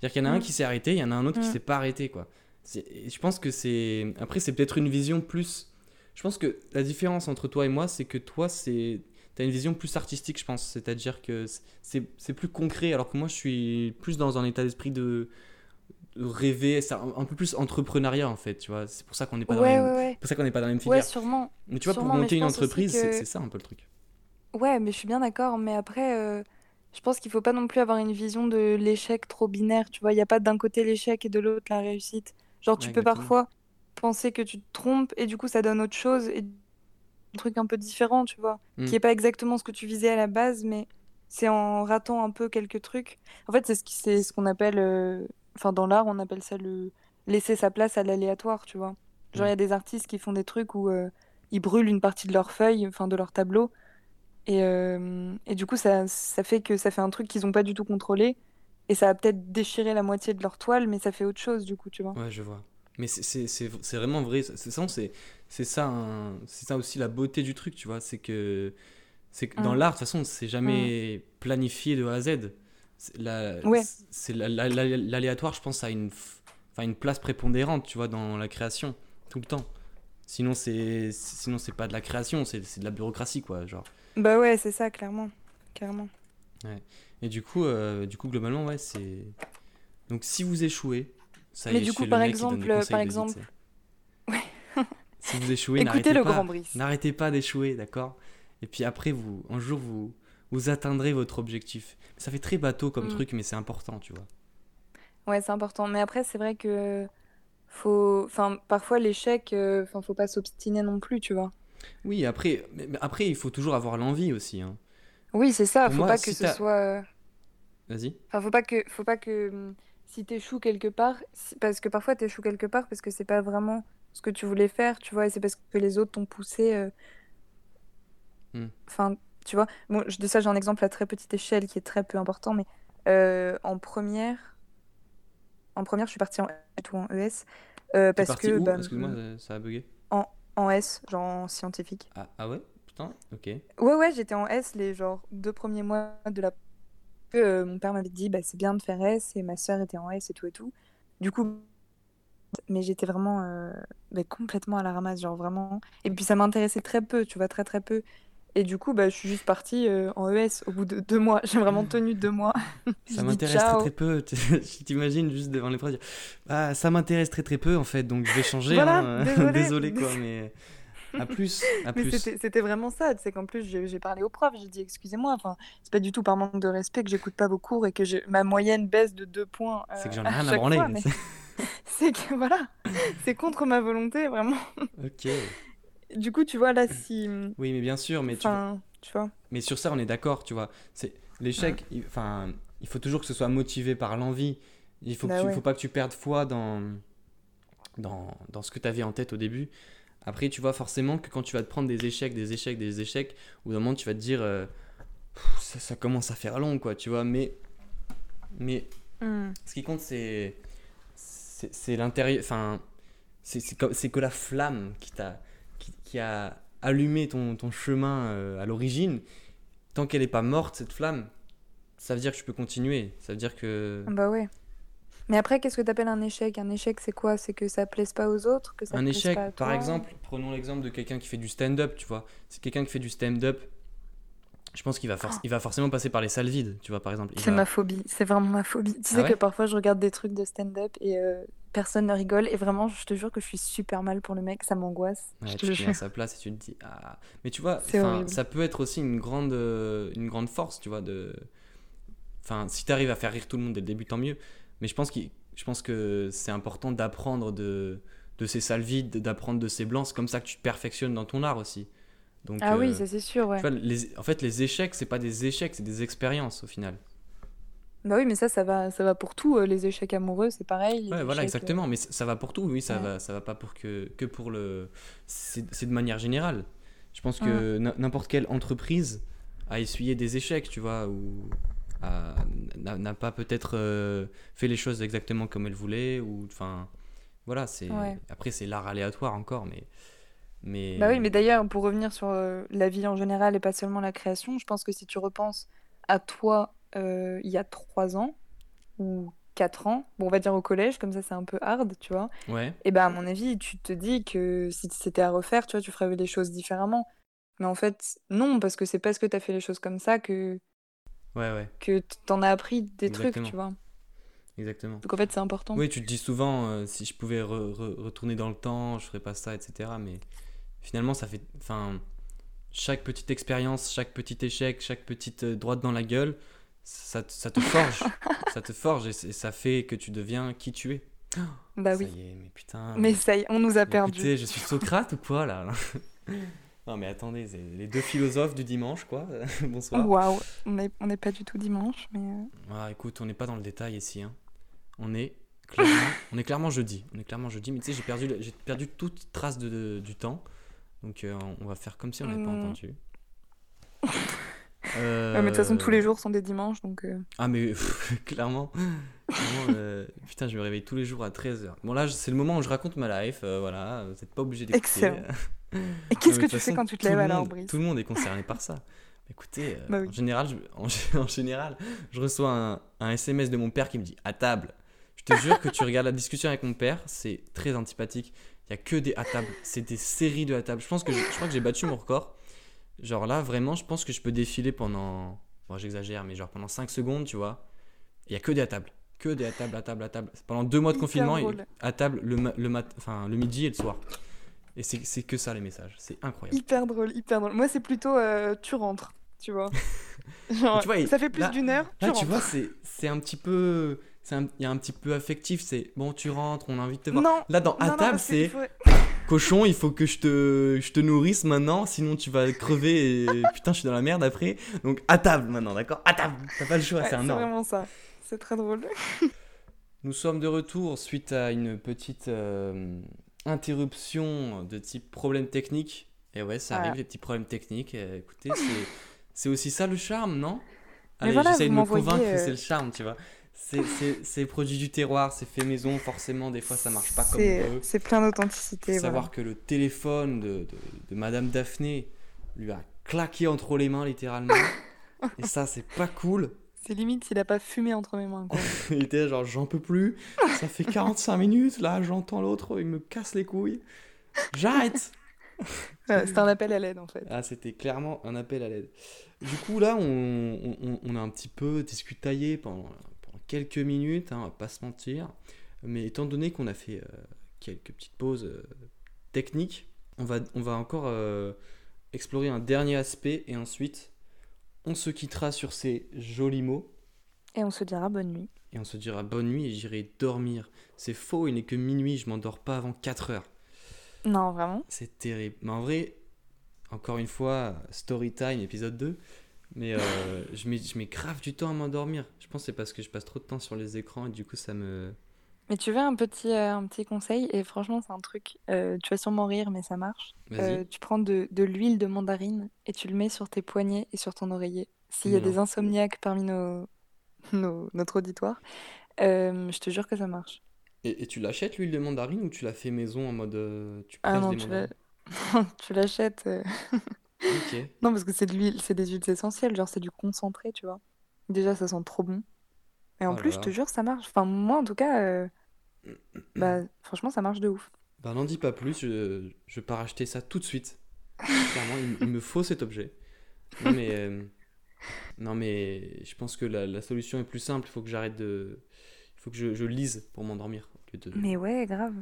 C'est-à-dire qu'il y en a un mm. qui s'est arrêté, il y en a un autre qui s'est pas arrêté, quoi. je pense que c'est. Après, c'est peut-être une vision plus. Je pense que la différence entre toi et moi, c'est que toi, c'est as une vision plus artistique, je pense. C'est-à-dire que c'est plus concret, alors que moi, je suis plus dans un état d'esprit de, rêver, un, peu plus entrepreneuriat, en fait, tu vois. C'est pour ça qu'on n'est pas, dans pour ça qu'on n'est pas dans la même filière. Ouais, sûrement. Mais tu vois, pour monter une entreprise, c'est ça un peu le truc. Ouais, mais je suis bien d'accord. Mais après, euh, je pense qu'il faut pas non plus avoir une vision de l'échec trop binaire. Tu vois, il n'y a pas d'un côté l'échec et de l'autre la réussite. Genre, tu peux parfois penser que tu te trompes et du coup, ça donne autre chose. Et truc un peu différent, tu vois, qui mm. est pas exactement ce que tu visais à la base, mais c'est en ratant un peu quelques trucs. En fait, c'est ce qui c'est ce qu'on appelle euh, enfin dans l'art, on appelle ça le laisser sa place à l'aléatoire, tu vois. Genre il y a mm. des artistes qui font des trucs où euh, ils brûlent une partie de leur feuille, enfin de leur tableau Et, euh, et du coup, ça, ça fait que ça fait un truc qu'ils n'ont pas du tout contrôlé. Et ça a peut-être déchiré la moitié de leur toile, mais ça fait autre chose, du coup, tu vois. Ouais, je vois. Mais c'est- c'est c'est- c'est vraiment vrai. C'est ça, c'est c'est ça, un- c'est ça aussi la beauté du truc, tu vois. C'est que, c'est que dans Mm. l'art, de toute façon, c'est jamais planifié de A à Z. C'est la- Ouais. c'est la- la- la- L'aléatoire, je pense, a une, enfin, une place prépondérante, tu vois, dans la création, tout le temps. Sinon, c'est sinon c'est pas de la création, c'est c'est de la bureaucratie, quoi, genre. Bah ouais, c'est ça, clairement. Clairement. Et du coup, euh, du coup, globalement, ouais, c'est. Donc, si vous échouez, ça y Mais est, du coup, par exemple, par exemple-. Si vous échouez, Écoutez le pas. grand Brice. N'arrêtez pas d'échouer, d'accord? Et puis après, vous, un jour, vous, vous atteindrez votre objectif. Ça fait très bateau comme Mm. truc, mais c'est important, tu vois. Ouais, c'est important. Mais après, c'est vrai que faut, enfin, parfois l'échec, euh, enfin, faut pas s'obstiner non plus, tu vois. Oui, après, mais- après, il faut toujours avoir l'envie aussi. hein. Oui, c'est ça. Pour Faut moi, pas si que ce soit. euh, Vas-y. Enfin, faut pas que, faut pas que hum, si t'échoues quelque part, si- parce que parfois t'échoues quelque part parce que c'est pas vraiment ce que tu voulais faire, tu vois, et c'est parce que les autres t'ont poussé. euh, Hmm. Enfin, tu vois, bon, je dis ça, j'ai un exemple à très petite échelle qui est très peu important, mais euh, en première, en première, je suis partie en S ou en ES euh, T'es parce que bah, Excuse-moi, ça- a bugué. en S, genre en scientifique. Ah, ah ouais? Putain, ok. Ouais, ouais, j'étais en S les genre deux premiers mois de la. mon père m'avait dit, bah, c'est bien de faire S, et ma soeur était en S et tout et tout. Du coup, mais j'étais vraiment euh, complètement à la ramasse, genre vraiment. Et puis ça m'intéressait très peu, tu vois, très très peu. Et du coup, bah, je suis juste partie euh, en ES au bout de deux mois. J'ai vraiment tenu deux mois. Je Ça m'intéresse très très peu. Tu T'imagines juste devant les dire Ah, ça m'intéresse très très peu en fait, donc je vais changer. Voilà, hein. désolé. Désolé quoi, mais à plus. À Mais plus. c'était vraiment ça, c'est qu'en plus j'ai parlé au prof, j'ai dit excusez-moi, enfin c'est pas du tout par manque de respect que j'écoute pas vos cours et que ma moyenne baisse de deux points. C'est que euh, j'en ai rien à branler. fois, mais c'est que voilà, c'est contre ma volonté vraiment. ok. Du coup tu vois là si, Oui, mais bien sûr, mais tu vois- enfin tu vois, Mais sur ça, on est d'accord, tu vois. C'est l'échec. il- Enfin, il faut toujours que ce soit motivé par l'envie. Il faut, Bah tu- ouais. faut pas que tu perdes foi dans dans, dans ce que tu avais en tête au début. Après, tu vois forcément que quand tu vas te prendre des échecs, des échecs, des échecs, au bout d'un moment, tu vas te dire, euh, ça commence à faire long, quoi, tu vois. Mais mais Hmm. ce qui compte, c'est c'est l'intérieur. Enfin, c'est que la flamme qui t'a qui, qui a allumé ton, ton chemin euh, à l'origine. Tant qu'elle n'est pas morte, cette flamme, ça veut dire que tu peux continuer. Ça veut dire que bah ouais. Mais après qu'est-ce que t'appelles un échec? Un échec c'est quoi? C'est que ça plaise pas aux autres, que ça un échec, pas à par exemple, prenons l'exemple de quelqu'un qui fait du stand-up, tu vois. C'est quelqu'un qui fait du stand-up. Je pense qu'il va, il va forcément passer par les salles vides, tu vois, par exemple. C'est va- ma phobie, c'est vraiment ma phobie. Tu Ah sais ouais? que parfois je regarde des trucs de stand-up et euh, personne ne rigole et vraiment je te jure que je suis super mal pour le mec, ça m'angoisse. Ouais, je tu te mets à sa place et tu te dis ah. Mais tu vois ça peut être aussi une grande euh, une grande force tu vois de enfin si tu arrives à faire rire tout le monde dès le début tant mieux. Mais je pense qu'il je pense que c'est important d'apprendre de de ces salles vides d'apprendre de ces blancs. C'est comme ça que tu te perfectionnes dans ton art aussi donc Ah oui, euh, ça c'est sûr, ouais. tu vois, les, en fait les échecs c'est pas des échecs c'est des expériences au final Bah oui, mais ça, ça va, ça va pour tout. euh, les échecs amoureux, c'est pareil. Ouais, voilà, exactement. Mais ça va pour tout, oui, ça Ouais. va, ça va pas pour que, que pour le. C'est de manière générale. Je pense que n'importe quelle entreprise a essuyé des échecs, tu vois, ou n'a n'a pas peut-être euh, fait les choses exactement comme elle voulait, ou enfin, voilà, c'est. Ouais. Après, c'est l'art aléatoire encore, mais. Mais. Bah oui, mais d'ailleurs, pour revenir sur euh, la vie en général et pas seulement la création, je pense que si tu repenses à toi euh, il y a trois ans ou quatre ans, bon, on va dire au collège, comme ça c'est un peu hard, tu vois, Ouais. et bah à mon avis, tu te dis que si c'était à refaire, tu vois, tu ferais les choses différemment. Mais en fait, non, parce que c'est parce que t'as fait les choses comme ça que, Ouais, ouais, que t'en as appris des trucs, tu vois. exactement. Donc en fait, c'est important. Oui, tu te dis souvent, euh, si je pouvais re- re- retourner dans le temps, je ferais pas ça, etc. Mais finalement, ça fait. Enfin, chaque petite expérience, chaque petit échec, chaque petite euh, droite dans la gueule, ça, te- ça te forge. ça te forge et, ça fait que tu deviens qui tu es. Bah ça oui. y est, mais putain. Mais ça y est, on nous a perdu. écoutez, je suis Socrate ou quoi là Non, mais attendez, les deux philosophes du dimanche, quoi. Bonsoir. Waouh, on n'est pas du tout dimanche, mais. euh, Ah, écoute, on n'est pas dans le détail ici. hein. On est clairement, on est clairement jeudi. On est clairement jeudi, mais tu sais, j'ai perdu, j'ai perdu toute trace de, de- du temps. Donc, euh, on va faire comme si on n'avait pas Mm. entendu. mais de toute façon, tous les jours sont des dimanches, donc... euh, Ah mais clairement, clairement, euh, putain je me réveille tous les jours à 13h. Bon là c'est le moment où je raconte ma life, euh, voilà, vous n'êtes pas obligé d'écouter. Excellent. Et qu'est-ce que tu toute fais façon, quand tu te lèves alors, Brice Tout le monde est concerné par ça. Écoutez, euh, Bah oui. en, général, je, en, gé- en général, je reçois un, un SMS de mon père qui me dit à table. Je te jure que tu regardes la discussion avec mon père, c'est très antipathique. Il y a que des à table, c'est des séries de à table. Je pense que je, je crois que j'ai battu mon record. Genre là, vraiment, je pense que je peux défiler pendant. Bon, j'exagère, mais genre pendant 5 secondes, tu vois. Il y a que des à table. Que des à table, à table, à table. Pendant deux mois de confinement, il- à table le, ma- le, mat, enfin, le midi et le soir. Et c'est que ça les messages. C'est incroyable. Hyper drôle, hyper drôle. Moi, c'est plutôt euh, tu rentres, tu vois. Genre, Tu vois, ça fait plus d'une heure, tu Là, rentres. tu vois, c'est un petit peu. C'est Il y a un petit peu affectif. C'est bon, tu rentres, on de te voir. Non, Là, dans à non, table, c'est faut- cochon, il faut que je te, je te nourrisse maintenant, sinon tu vas crever et putain, je suis dans la merde après. Donc à table maintenant, d'accord? À table T'as pas le choix, Ouais, c'est un c'est ordre. vraiment ça. C'est très drôle. Nous sommes de retour suite à une petite euh, interruption de type problème technique. Et ouais, ça arrive, les petits problèmes techniques. Euh, écoutez, c'est- c'est aussi ça le charme, non? Allez, voilà, j'essaye de me convaincre que euh, c'est le charme, tu vois. C'est- produit du terroir, c'est fait maison, forcément, des fois ça marche pas comme on C'est veut. c'est plein d'authenticité. Voilà. savoir que le téléphone de, de, de Madame Daphné lui a claqué entre les mains, littéralement. Et ça, c'est pas cool. C'est limite s'il a pas fumé entre mes mains. Quoi. Il était genre, j'en peux plus. Ça fait 45 minutes, là, j'entends l'autre, il me casse les couilles. J'arrête Voilà, C'était un appel à l'aide en fait. Ah, c'était clairement un appel à l'aide. Du coup, là, on, on- on a un petit peu discutaillé pendant quelques minutes, hein, on va pas se mentir. Mais étant donné qu'on a fait euh, quelques petites pauses euh, techniques, on va, on va encore euh, explorer un dernier aspect et ensuite, on se quittera sur ces jolis mots. Et on se dira bonne nuit. Et on se dira bonne nuit et j'irai dormir. C'est faux, il n'est que minuit, je m'endors pas avant 4 heures. Non, vraiment. C'est terrible. Mais en vrai, encore une fois, story time, épisode 2. Mais euh, je, mets, je mets grave du temps à m'endormir. Je pense que c'est parce que je passe trop de temps sur les écrans et du coup ça me... Mais tu veux un petit, euh, un petit conseil? Et franchement, c'est un truc. euh, tu vas sûrement rire, mais ça marche. Tu prends de, de l'huile de mandarine et tu le mets sur tes poignets et sur ton oreiller. S'il y a non. des insomniaques parmi nos, nos- notre auditoire, je te jure que ça marche. Et, et tu l'achètes l'huile de mandarine ou tu la fais maison en mode... tu Ah non, des tu l'achètes. Non, parce que c'est de l'huile, c'est des huiles essentielles, genre c'est du concentré, tu vois. Déjà, ça sent trop bon. Et en Oh plus, je te jure, ça marche. Enfin, moi, en tout cas, euh, bah, franchement, ça marche de ouf. Bah n'en dis pas plus, je, je pars acheter ça tout de suite. Clairement, il, il me faut cet objet. Non mais, euh, non mais je pense que la, la solution est plus simple, il faut que j'arrête de... Il faut que je, je lise pour m'endormir. de- Mais ouais, grave.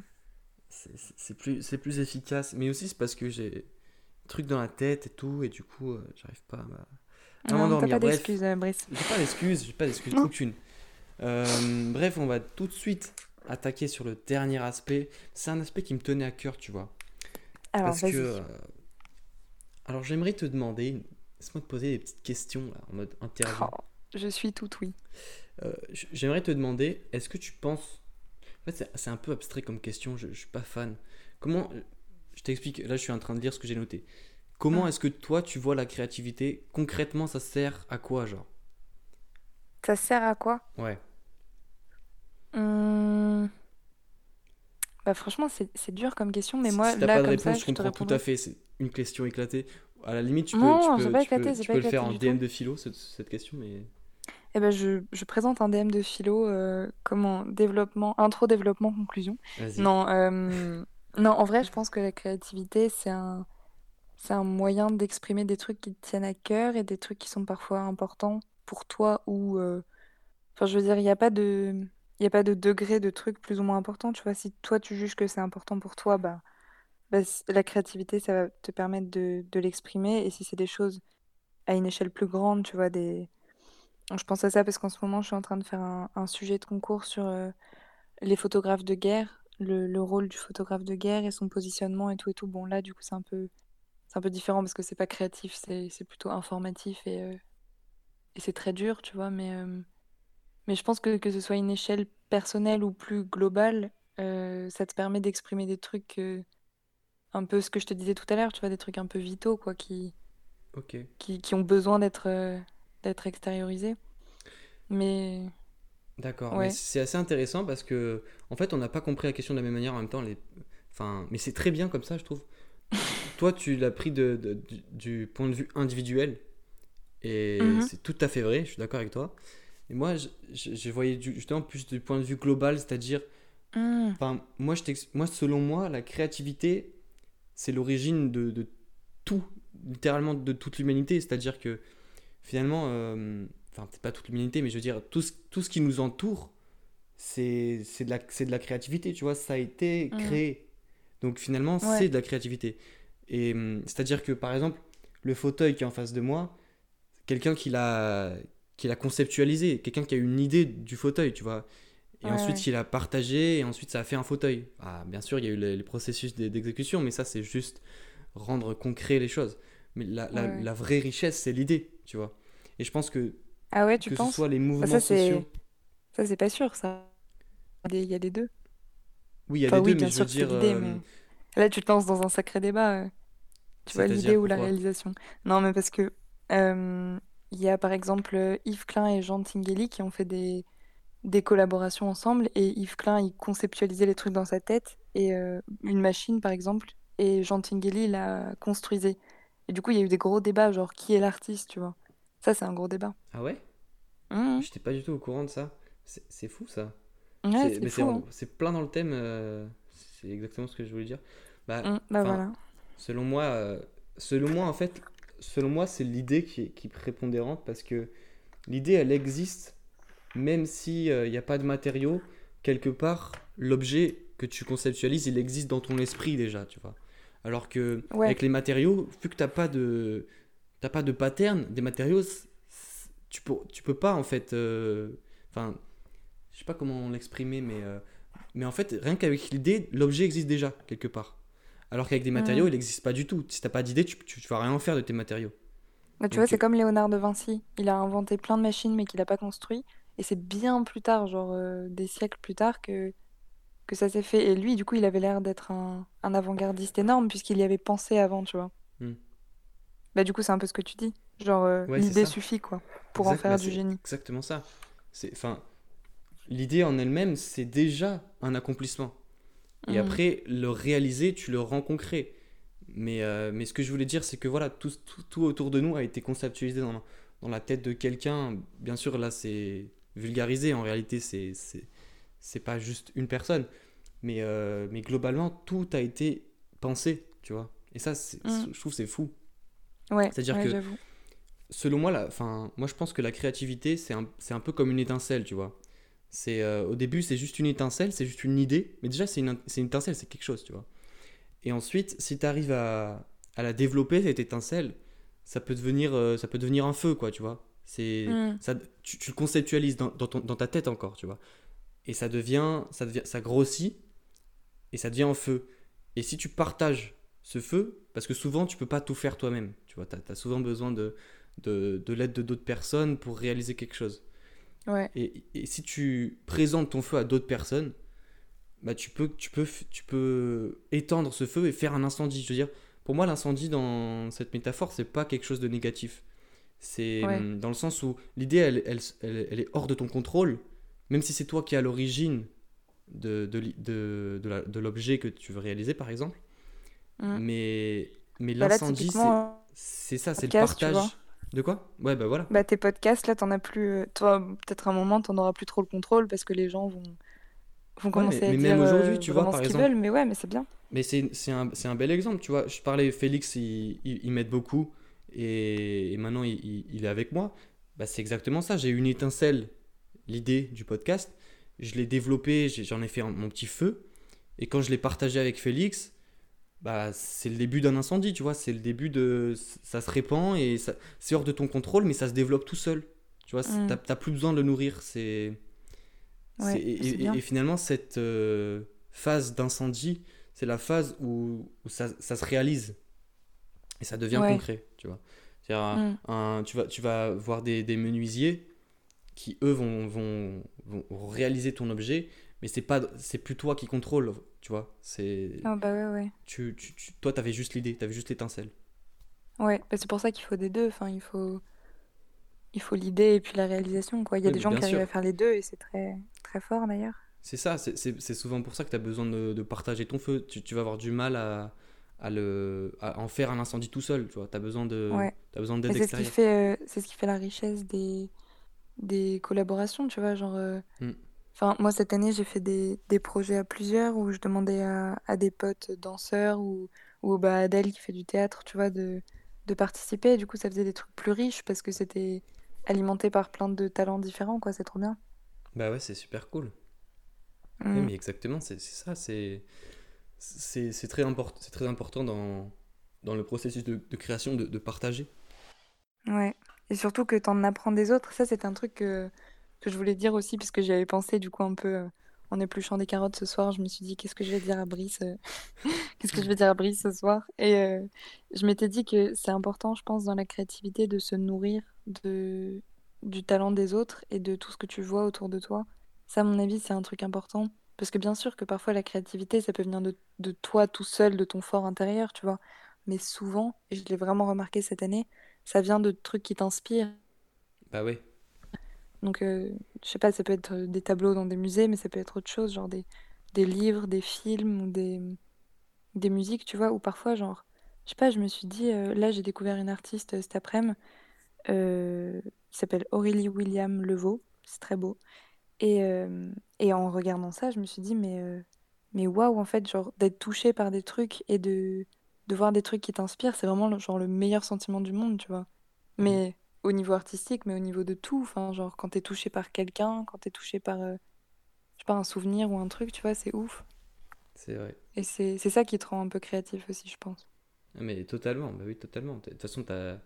C'est- plus, plus efficace. Mais aussi c'est parce que j'ai trucs dans la tête et tout, et du coup euh, j'arrive pas à... à m'endormir. pas euh, Brice. j'ai pas d'excuses, j'ai pas d'excuses aucune. Euh, bref, on va tout de suite attaquer sur le dernier aspect. C'est un aspect qui me tenait à cœur, tu vois. Alors, Parce que. euh, Alors, j'aimerais te demander. Laisse-moi te poser des petites questions là, en mode interview. Oh, je suis tout oui. Euh, j'aimerais te demander est-ce que tu penses. En fait, c'est- c'est un peu abstrait comme question, je, je suis pas fan. Comment. Je t'explique, là, je suis en train de lire ce que j'ai noté. Comment Ah. est-ce que toi, tu vois la créativité? Concrètement, ça sert à quoi, genre? Ça sert à quoi? Ouais. Hum, Bah, franchement, c'est dur comme question, mais Si- moi, si t'as là, pas de comme réponse, ça, je comprends tout à fait. C'est une question éclatée. À la limite, tu peux, Non, tu peux, peux- éclaté, tu peux le faire en DM de philo, cette, cette question, mais. Eh ben, je, je présente un DM de philo, euh, comment, développement, intro, développement, conclusion. Non, euh, non, en vrai, je pense que la créativité, c'est un, moyen d'exprimer des trucs qui te tiennent à cœur et des trucs qui sont parfois importants pour toi ou, euh, enfin, je veux dire, il n'y a pas de, pas de degré de trucs plus ou moins importants. Tu vois, si toi tu juges que c'est important pour toi, bah, bah, la créativité, ça va te permettre de, l'exprimer. Et si c'est des choses à une échelle plus grande, tu vois, des, je pense à ça parce qu'en ce moment, je suis en train de faire un, un sujet de concours sur euh, les photographes de guerre, le, le rôle du photographe de guerre et son positionnement et tout et tout. Bon, là, du coup, c'est un peu, c'est un peu différent parce que c'est pas créatif, c'est, plutôt informatif et, euh, et c'est très dur, tu vois. Mais, euh, mais je pense que que ce soit une échelle personnelle ou plus globale, euh, ça te permet d'exprimer des trucs, un peu ce que je te disais tout à l'heure, tu vois, des trucs un peu vitaux, quoi, qui, qui, qui ont besoin d'être d'être extériorisés. Mais D'accord, Ouais. c'est assez intéressant parce que en fait on n'a pas compris la question de la même manière en même temps. Les... Enfin, mais c'est très bien comme ça, je trouve. Toi, tu l'as pris de, de- du, du point de vue individuel et Mhm. c'est tout à fait vrai. Je suis d'accord avec toi. Et moi, je, je, je voyais du- justement plus du point de vue global, c'est-à-dire, enfin, moi, je t'ex- moi, selon moi, la créativité, c'est l'origine de, de tout, littéralement de toute l'humanité. C'est-à-dire que finalement, euh, enfin, peut-être pas toute l'humanité, mais je veux dire, tout ce, tout ce qui nous entoure, c'est c'est de, la- c'est de la créativité, tu vois, ça a été Mhm. créé. Donc finalement, Ouais. c'est de la créativité. Et hum, c'est-à-dire que, par exemple, le fauteuil qui est en face de moi, quelqu'un qui l'a qui l'a conceptualisé, quelqu'un qui a eu une idée du fauteuil, tu vois. Et Ouais, ensuite, ouais. il a partagé, et ensuite, ça a fait un fauteuil. Ah, bien sûr, il y a eu les, les processus d'e- d'exécution, mais ça, c'est juste rendre concret les choses. Mais la, la- Ouais, ouais. la vraie richesse, c'est l'idée, tu vois. Et je pense que, Ah ouais, tu que ce penses? soit les mouvements ça, c'est- sociaux. Ça, c'est pas sûr, ça. Il y a des deux. Oui, il y a Enfin, les oui, deux, bien mais je sûr veux dire. euh, mais là, tu te lances dans un sacré débat. euh. Tu vois, l'idée ou la réalisation. Non, mais parce que euh, il y a par exemple Yves Klein et Jean Tinguely qui ont fait des, des collaborations ensemble et Yves Klein, il conceptualisait les trucs dans sa tête et euh, une machine par exemple et Jean Tinguely la construisait. Et du coup, il y a eu des gros débats, genre qui est l'artiste, tu vois. Ça, c'est un gros débat. Ah ouais? Mhm. J'étais pas du tout au courant de ça. C'est fou, ça. Ouais, C'est- hein. c'est plein dans le thème. euh, c'est exactement ce que je voulais dire. Bah, Mhm, bah voilà. Selon moi, euh, selon moi en fait, selon moi, c'est l'idée qui est, qui est prépondérante parce que l'idée, elle existe même si il n'y a pas de matériaux. Quelque part, l'objet que tu conceptualises, il existe dans ton esprit déjà, tu vois. Alors que Ouais. avec les matériaux, vu que t'as pas de t'as pas de pattern, des matériaux, tu peux tu peux pas en fait. euh, Enfin, je sais pas comment l'exprimer, mais euh, mais en fait, rien qu'avec l'idée, l'objet existe déjà quelque part. Alors qu'avec des matériaux, il n'existe pas du tout. Si t'as pas d'idée, tu, tu, tu vas rien en faire de tes matériaux. Bah, tu Donc, vois, c'est comme Léonard de Vinci. Il a inventé plein de machines, mais qu'il n'a pas construit. Et c'est bien plus tard, genre euh, des siècles plus tard, que, que ça s'est fait. Et lui, du coup, il avait l'air d'être un, un avant-gardiste énorme, puisqu'il y avait pensé avant, tu vois. Bah, du coup, c'est un peu ce que tu dis. Genre, euh, Ouais, l'idée ça. suffit, quoi, pour en faire bah, du génie. Exactement ça. C'est, enfin, l'idée en elle-même, c'est déjà un accomplissement. Et Mhm. après, le réaliser, tu le rends concret. Mais, euh, mais ce que je voulais dire, c'est que voilà, tout, tout, tout autour de nous a été conceptualisé dans, dans la tête de quelqu'un. Bien sûr, là, c'est vulgarisé. En réalité, c'est, c'est, pas juste une personne. Mais, euh, mais globalement, tout a été pensé, tu vois. Et ça, Mhm. je trouve c'est fou. Ouais, C'est-à-dire ouais, que-. Selon moi, la, enfin, moi je pense que la créativité, c'est un, un peu comme une étincelle, tu vois. C'est, euh, au début, c'est juste une étincelle, c'est juste une idée, mais déjà, c'est une, une étincelle, c'est quelque chose, tu vois. Et ensuite, si tu arrives à, à la développer, cette étincelle, ça peut devenir, euh, ça peut devenir un feu, quoi, tu vois. C'est, Mm. ça, tu, tu le conceptualises dans, dans, ton- dans ta tête encore, tu vois. Et ça devient, ça devient, ça grossit, et ça devient un feu. Et si tu partages ce feu, parce que souvent, tu peux pas tout faire toi-même, tu vois. Tu as souvent besoin de, de, de l'aide de d'autres personnes pour réaliser quelque chose. Ouais. Et, et si tu présentes ton feu à d'autres personnes, bah tu peux, tu, peux, tu peux étendre ce feu et faire un incendie. Je veux dire, pour moi, l'incendie dans cette métaphore, c'est pas quelque chose de négatif. C'est Ouais. hum, dans le sens où l'idée, elle, elle, elle, elle est hors de ton contrôle, même si c'est toi qui es à l'origine de, de, de, de l'objet que tu veux réaliser, par exemple. Mm. Mais, mais Bah l'incendie, c'est c'est ça, c'est le partage. De quoi? Ouais, bah voilà. bah, tes podcasts, là, t'en as plus. euh, Toi, peut-être un moment, t'en auras plus trop le contrôle parce que les gens vont, vont commencer mais- à mais dire même aujourd'hui, euh, tu vois, par ce qu'ils exemple- veulent. Mais ouais, mais c'est bien. Mais c'est un, c'est un bel exemple, tu vois. Je parlais, Félix, il, il, il m'aide beaucoup et, et maintenant il, il- est avec moi. Bah, c'est exactement ça. J'ai eu une étincelle, l'idée du podcast. Je l'ai développé, j'en ai fait mon petit feu. Et quand je l'ai partagé avec Félix, bah, c'est le début d'un incendie, tu vois. C'est le début de. Ça se répand et ça- c'est hors de ton contrôle, mais ça se développe tout seul. Tu vois, Mm. t'as plus besoin de le nourrir. C'est. Ouais, et, finalement, cette euh, phase d'incendie, c'est la phase où, où ça, ça se réalise et ça devient Ouais. concret, tu vois. Un- Mm. un- tu, vas, tu vas voir des, des menuisiers qui, eux, vont, vont, vont réaliser ton objet, mais c'est pas c'est plus toi qui contrôle, tu vois. C'est Ah bah ouais, ouais. tu, tu, tu- toi, t'avais juste l'idée, t'avais juste l'étincelle. Ouais, bah, c'est pour ça qu'il faut des deux. Enfin, il faut, il faut l'idée et puis la réalisation, quoi. Il y a des gens qui arrivent à faire les deux et c'est très, très fort d'ailleurs. C'est ça, c'est souvent pour ça que tu as besoin de, de partager ton feu. Tu, tu vas avoir du mal à, à, le, à en faire un incendie tout seul, tu vois. As besoin de, Ouais. t'as besoin d'aide c'est ce qui extérieure. fait, euh, c'est ce qui fait la richesse des, des collaborations, tu vois. Genre, euh, Mm. Enfin, moi, cette année, j'ai fait des, des projets à plusieurs où je demandais à, à des potes danseurs ou, ou bah, à Adèle qui fait du théâtre, tu vois, de, de participer. Et du coup, ça faisait des trucs plus riches parce que c'était alimenté par plein de talents différents, quoi. C'est trop bien. Bah ouais, c'est super cool. Oui, Mm. mais exactement, c'est ça, c'est très important, c'est très important dans, dans le processus de, de création de, de partager. Ouais. Et surtout que t'en apprends des autres. Ça, c'est un truc que, que je voulais dire aussi, puisque j'y avais pensé du coup un peu euh, en épluchant des carottes ce soir. Je me suis dit, qu'est-ce que je vais dire à Brice euh, Qu'est-ce que je vais dire à Brice ce soir? Et euh, je m'étais dit que c'est important, je pense, dans la créativité de se nourrir de, du talent des autres et de tout ce que tu vois autour de toi. Ça, à mon avis, c'est un truc important. Parce que bien sûr que parfois la créativité, ça peut venir de, de toi tout seul, de ton fort intérieur, tu vois. Mais souvent, et je l'ai vraiment remarqué cette année, ça vient de trucs qui t'inspirent. Bah ouais, Donc, euh, je sais pas, ça peut être des tableaux dans des musées, mais ça peut être autre chose, genre des, des livres, des films ou des, des musiques, tu vois. Ou parfois, genre, je sais pas, je me suis dit, euh, là, j'ai découvert une artiste euh, cet après-midi, euh, qui s'appelle Aurélie William Levaux, c'est très beau. Et, euh, et en regardant ça, je me suis dit, mais, euh, mais waouh, en fait, genre, d'être touché par des trucs et de, de voir des trucs qui t'inspirent, c'est vraiment genre le meilleur sentiment du monde, tu vois. Mais au niveau artistique, mais au niveau de tout, enfin, genre, quand t'es touché par quelqu'un, quand t'es touché par, euh, je sais pas, un souvenir ou un truc, tu vois, c'est ouf. c'est vrai. Et c'est ça qui te rend un peu créatif aussi, je pense. Ah, Mais totalement, bah oui, totalement. De toute façon, t'as-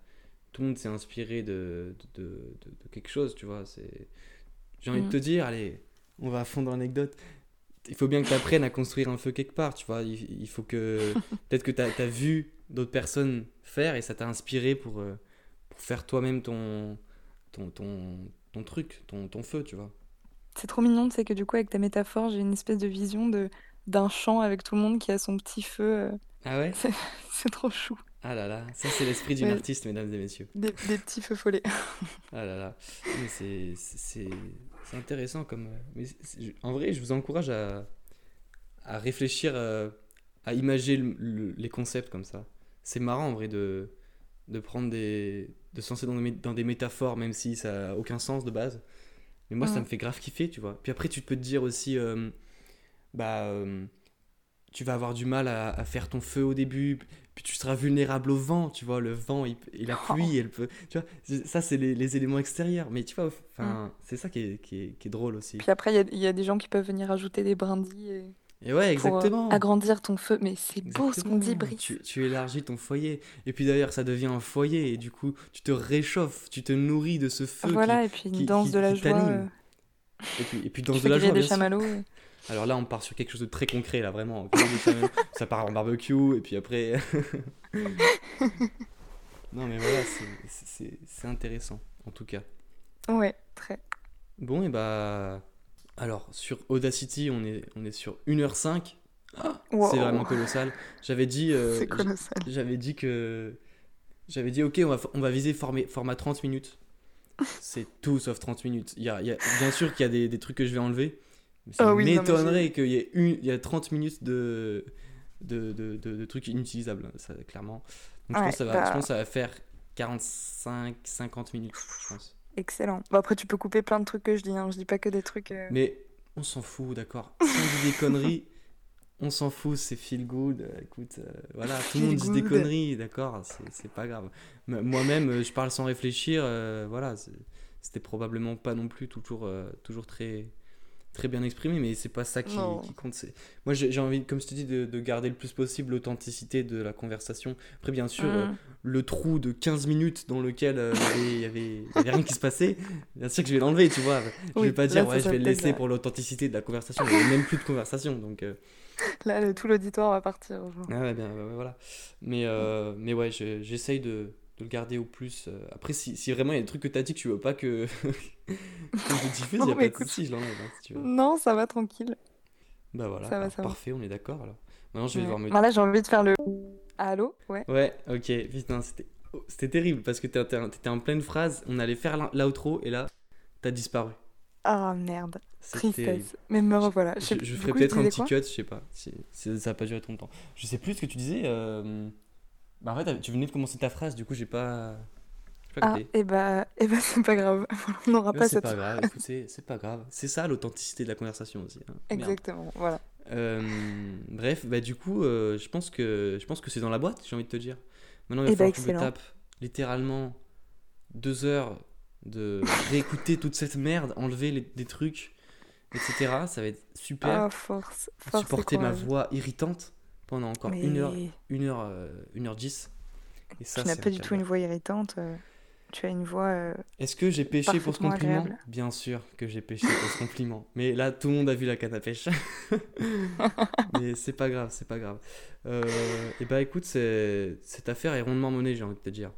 tout le monde s'est inspiré de, de, de, quelque chose, tu vois. J'ai envie de Mm. te dire, allez, on va à fond dans l'anecdote. Il faut bien que tu apprennes à construire un feu quelque part, tu vois. Il, il faut que. Peut-être que tu as, vu d'autres personnes faire et ça t'a inspiré pour, euh, pour faire toi-même ton, ton, ton, ton truc, ton, ton feu, tu vois. C'est trop mignon, tu sais que du coup, avec ta métaphore, j'ai une espèce de vision de d'un champ avec tout le monde qui a son petit feu. euh, Ah ouais? C'est trop chou. Ah là là, ça c'est l'esprit d'une Ouais. artiste, mesdames et messieurs. Des, des petits feux follets. Ah là là, mais c'est c'est c'est intéressant comme. euh, Mais en vrai, je vous encourage à, à réfléchir, euh, à le- le- les concepts comme ça. C'est marrant en vrai de, de prendre des. de se lancer dans des, dans des métaphores, même si ça n'a aucun sens de base. Mais moi, ça me fait grave kiffer, tu vois. Puis après, tu peux te dire aussi. euh, bah. euh, tu vas avoir du mal à, à faire ton feu au début, puis tu seras vulnérable au vent, tu vois, le vent il- et la pluie, elle peut, tu vois, ça c'est les, les éléments extérieurs, mais tu vois, enfin, c'est ça qui est, qui, est, qui est drôle aussi. Puis après, il y y a des gens qui peuvent venir ajouter des brindilles et- Et ouais, pour euh, exactement. agrandir ton feu. Mais c'est beau ce qu'on dit. Brice. Tu, tu élargis ton foyer, et puis d'ailleurs ça devient un foyer, et du coup tu te réchauffes, tu te nourris de ce feu Voilà, qui- et puis une qui- danse qui- de la joie. euh, et puis, et puis danse de la joie, des bien sûr. chamallows. et- Alors là, on part sur quelque chose de très concret, là, vraiment. Ça part en barbecue, et puis après. non, mais voilà, c'est intéressant, en tout cas. Ouais, très. Bon, et bah. Alors, sur Audacity, on est, on est sur 1h05. Wow. C'est vraiment colossal. J'avais dit. euh. J'avais dit que. J'avais dit, ok, on va, on va viser formé- format 30 minutes. C'est tout sauf 30 minutes. Il y a, il y a- bien sûr qu'il y a des, des trucs que je vais enlever. Mais ça Ah oui, m'étonnerait qu'il y ait une, il y a 30 minutes de, de, de, de- de trucs inutilisables, ça, clairement. Donc je, Ouais, pense que ça va, bah- je pense que ça va faire 45-50 minutes, je pense. Excellent. Bon, après, tu peux couper plein de trucs que je dis. Hein. Je dis pas que des trucs. euh, Mais on s'en fout, d'accord. Si on dit des conneries, on s'en fout, c'est feel good. euh, écoute, euh, voilà, tout le monde dit des conneries, d'accord, c'est pas grave. Moi-même, je parle sans réfléchir, euh, voilà, c'était probablement pas non plus toujours, toujours très, très bien exprimé, mais c'est pas ça qui, qui compte. Moi, j'ai envie, comme je te dis, de, de garder le plus possible l'authenticité de la conversation. Après, bien sûr, euh, mm. le trou de 15 minutes dans lequel euh, il y avait, rien qui se passait, bien sûr que je vais l'enlever, tu vois. Je Oui, vais pas dire, ouais, je vais le laisser la- pour l'authenticité de la conversation. Il n'y a même plus de conversation, donc. euh, Là, le- tout l'auditoire va partir. genre. ah ouais, bien, voilà. Mais, euh, mais ouais, je- j'essaye de, de le garder au plus. euh. Après, si, si vraiment il y a des trucs que tu as dit que tu veux pas que, que je diffuse, il a mais pas de écoute. souci, je l'enlève, hein, si tu veux. Non, ça va tranquille. Bah voilà, Ça va, ça va. parfait, on est d'accord alors. Maintenant, je vais Ouais. devoir me. Bah là, j'ai envie de faire le. Allô Ouais. Ouais, ok, putain, c'était oh, c'était terrible parce que t'étais en pleine phrase, on allait faire l'outro et là, t'as disparu. Ah merde, C'est terrible. tristesse. Mais me revoilà. Je, je ferai peut-être un petit cut, je sais pas. si- ça a pas duré trop longtemps. Je sais plus ce que tu disais. euh, Bah en fait, tu venais de commencer ta phrase, du coup, j'ai pas. Pas Ah, et bah, et bah c'est pas grave. on n'aura pas c'est cette pas grave, écoutez, c'est pas grave. C'est ça l'authenticité de la conversation aussi. hein. Merde. Exactement, voilà. Euh, bref, bah du coup, euh, je pense que je pense que c'est dans la boîte, j'ai envie de te dire. Maintenant, il va Eh bah, falloir que je me tape littéralement deux heures de réécouter toute cette merde, enlever les- des trucs, etc. Ça va être super. Ah, force, force supporter ma voix irritante pendant encore Mais une heure, une heure, euh, une heure dix. Et ça, tu n'as pas du tout une voix irritante. euh, Tu as une voix. euh, Est-ce que j'ai pêché pour ce compliment? agréable. Bien sûr que j'ai pêché pour ce compliment. Mais là, tout le monde a vu la canne à pêche. Mais c'est pas grave, c'est pas grave. Euh, et bah écoute, c'est- cette affaire est rondement menée, j'ai envie de te dire.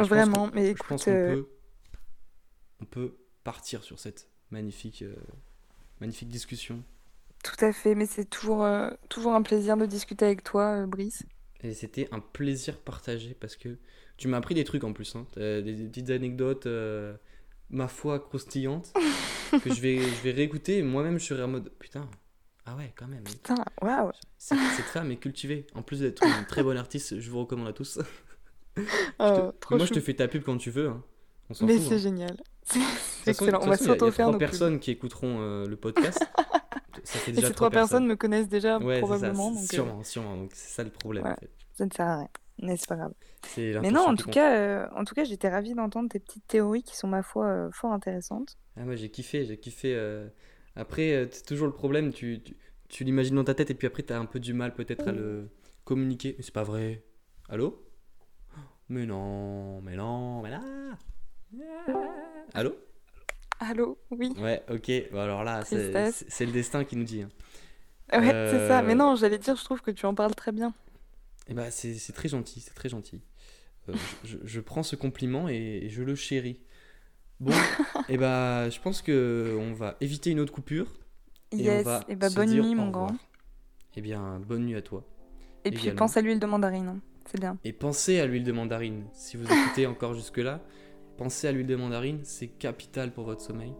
Je Vraiment, mais Je pense écoute, qu'on euh, peut, on peut partir sur cette magnifique, magnifique discussion. Tout à fait. Mais c'est toujours, euh, toujours un plaisir de discuter avec toi, euh, Brice. Et c'était un plaisir partagé parce que tu m'as appris des trucs en plus. Hein. Des, des petites anecdotes, euh, ma foi, croustillantes, que je vais, je vais réécouter. Moi-même, je serai en mode putain, ah ouais, quand même. Putain, waouh! Cette, cette femme est cultivée. En plus d'être une très bonne artiste, je vous recommande à tous. Te- Oh, moi, je te fais ta pub quand tu veux. hein. On Mais c'est hein. génial. C'est façon- excellent. On va façon, il y a- y a s'auto-faire trois pubs. personnes qui écouteront euh, le podcast. Ça fait Et ces trois personnes me connaissent déjà Ouais, c'est ça, probablement. donc, euh, sûrement, sûrement. Donc c'est ça le problème. voilà. en fait. ça ne sert à rien. Mais c'est pas grave. Mais non, en tout cas, euh, en tout cas, j'étais ravie d'entendre tes petites théories qui sont, ma foi, euh, fort intéressantes. Ah, moi j'ai kiffé, j'ai kiffé. Après, c'est toujours le problème, tu, tu, tu l'imagines dans ta tête et puis après t'as un peu du mal peut-être à le communiquer. Mais c'est pas vrai. Allô? Mais non, mais non, mais là Allô? Allô? Oui. Ouais, ok. Bon, alors là, c'est le destin qui nous dit. hein. Ouais, c'est ça. Euh, Mais non, j'allais dire, je trouve que tu en parles très bien. Et bah, c'est très gentil, c'est très gentil. Euh, je, prends ce compliment et, et je le chéris. Bon, et bah, je pense que on va éviter une autre coupure. Et on Yes. va Et bah, se bonne nuit, mon grand. Eh bien, bonne nuit à toi. Et puis, pense à l'huile de mandarine. hein. C'est bien. Et pensez à l'huile de mandarine. Si vous écoutez encore jusque-là, pensez à l'huile de mandarine, c'est capital pour votre sommeil.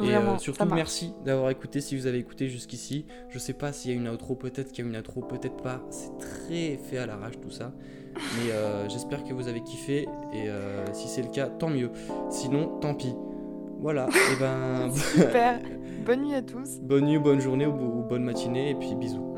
Et euh, surtout, merci d'avoir écouté si vous avez écouté jusqu'ici. Je sais pas s'il y a une outro, peut-être qu'il y a une outro, peut-être pas. C'est très fait à l'arrache tout ça. Mais euh, j'espère que vous avez kiffé. Et euh, si c'est le cas, tant mieux. Sinon, tant pis. Voilà. et ben. Super. Bonne nuit à tous. bonne nuit, bonne journée ou, ou bonne matinée. Et puis bisous.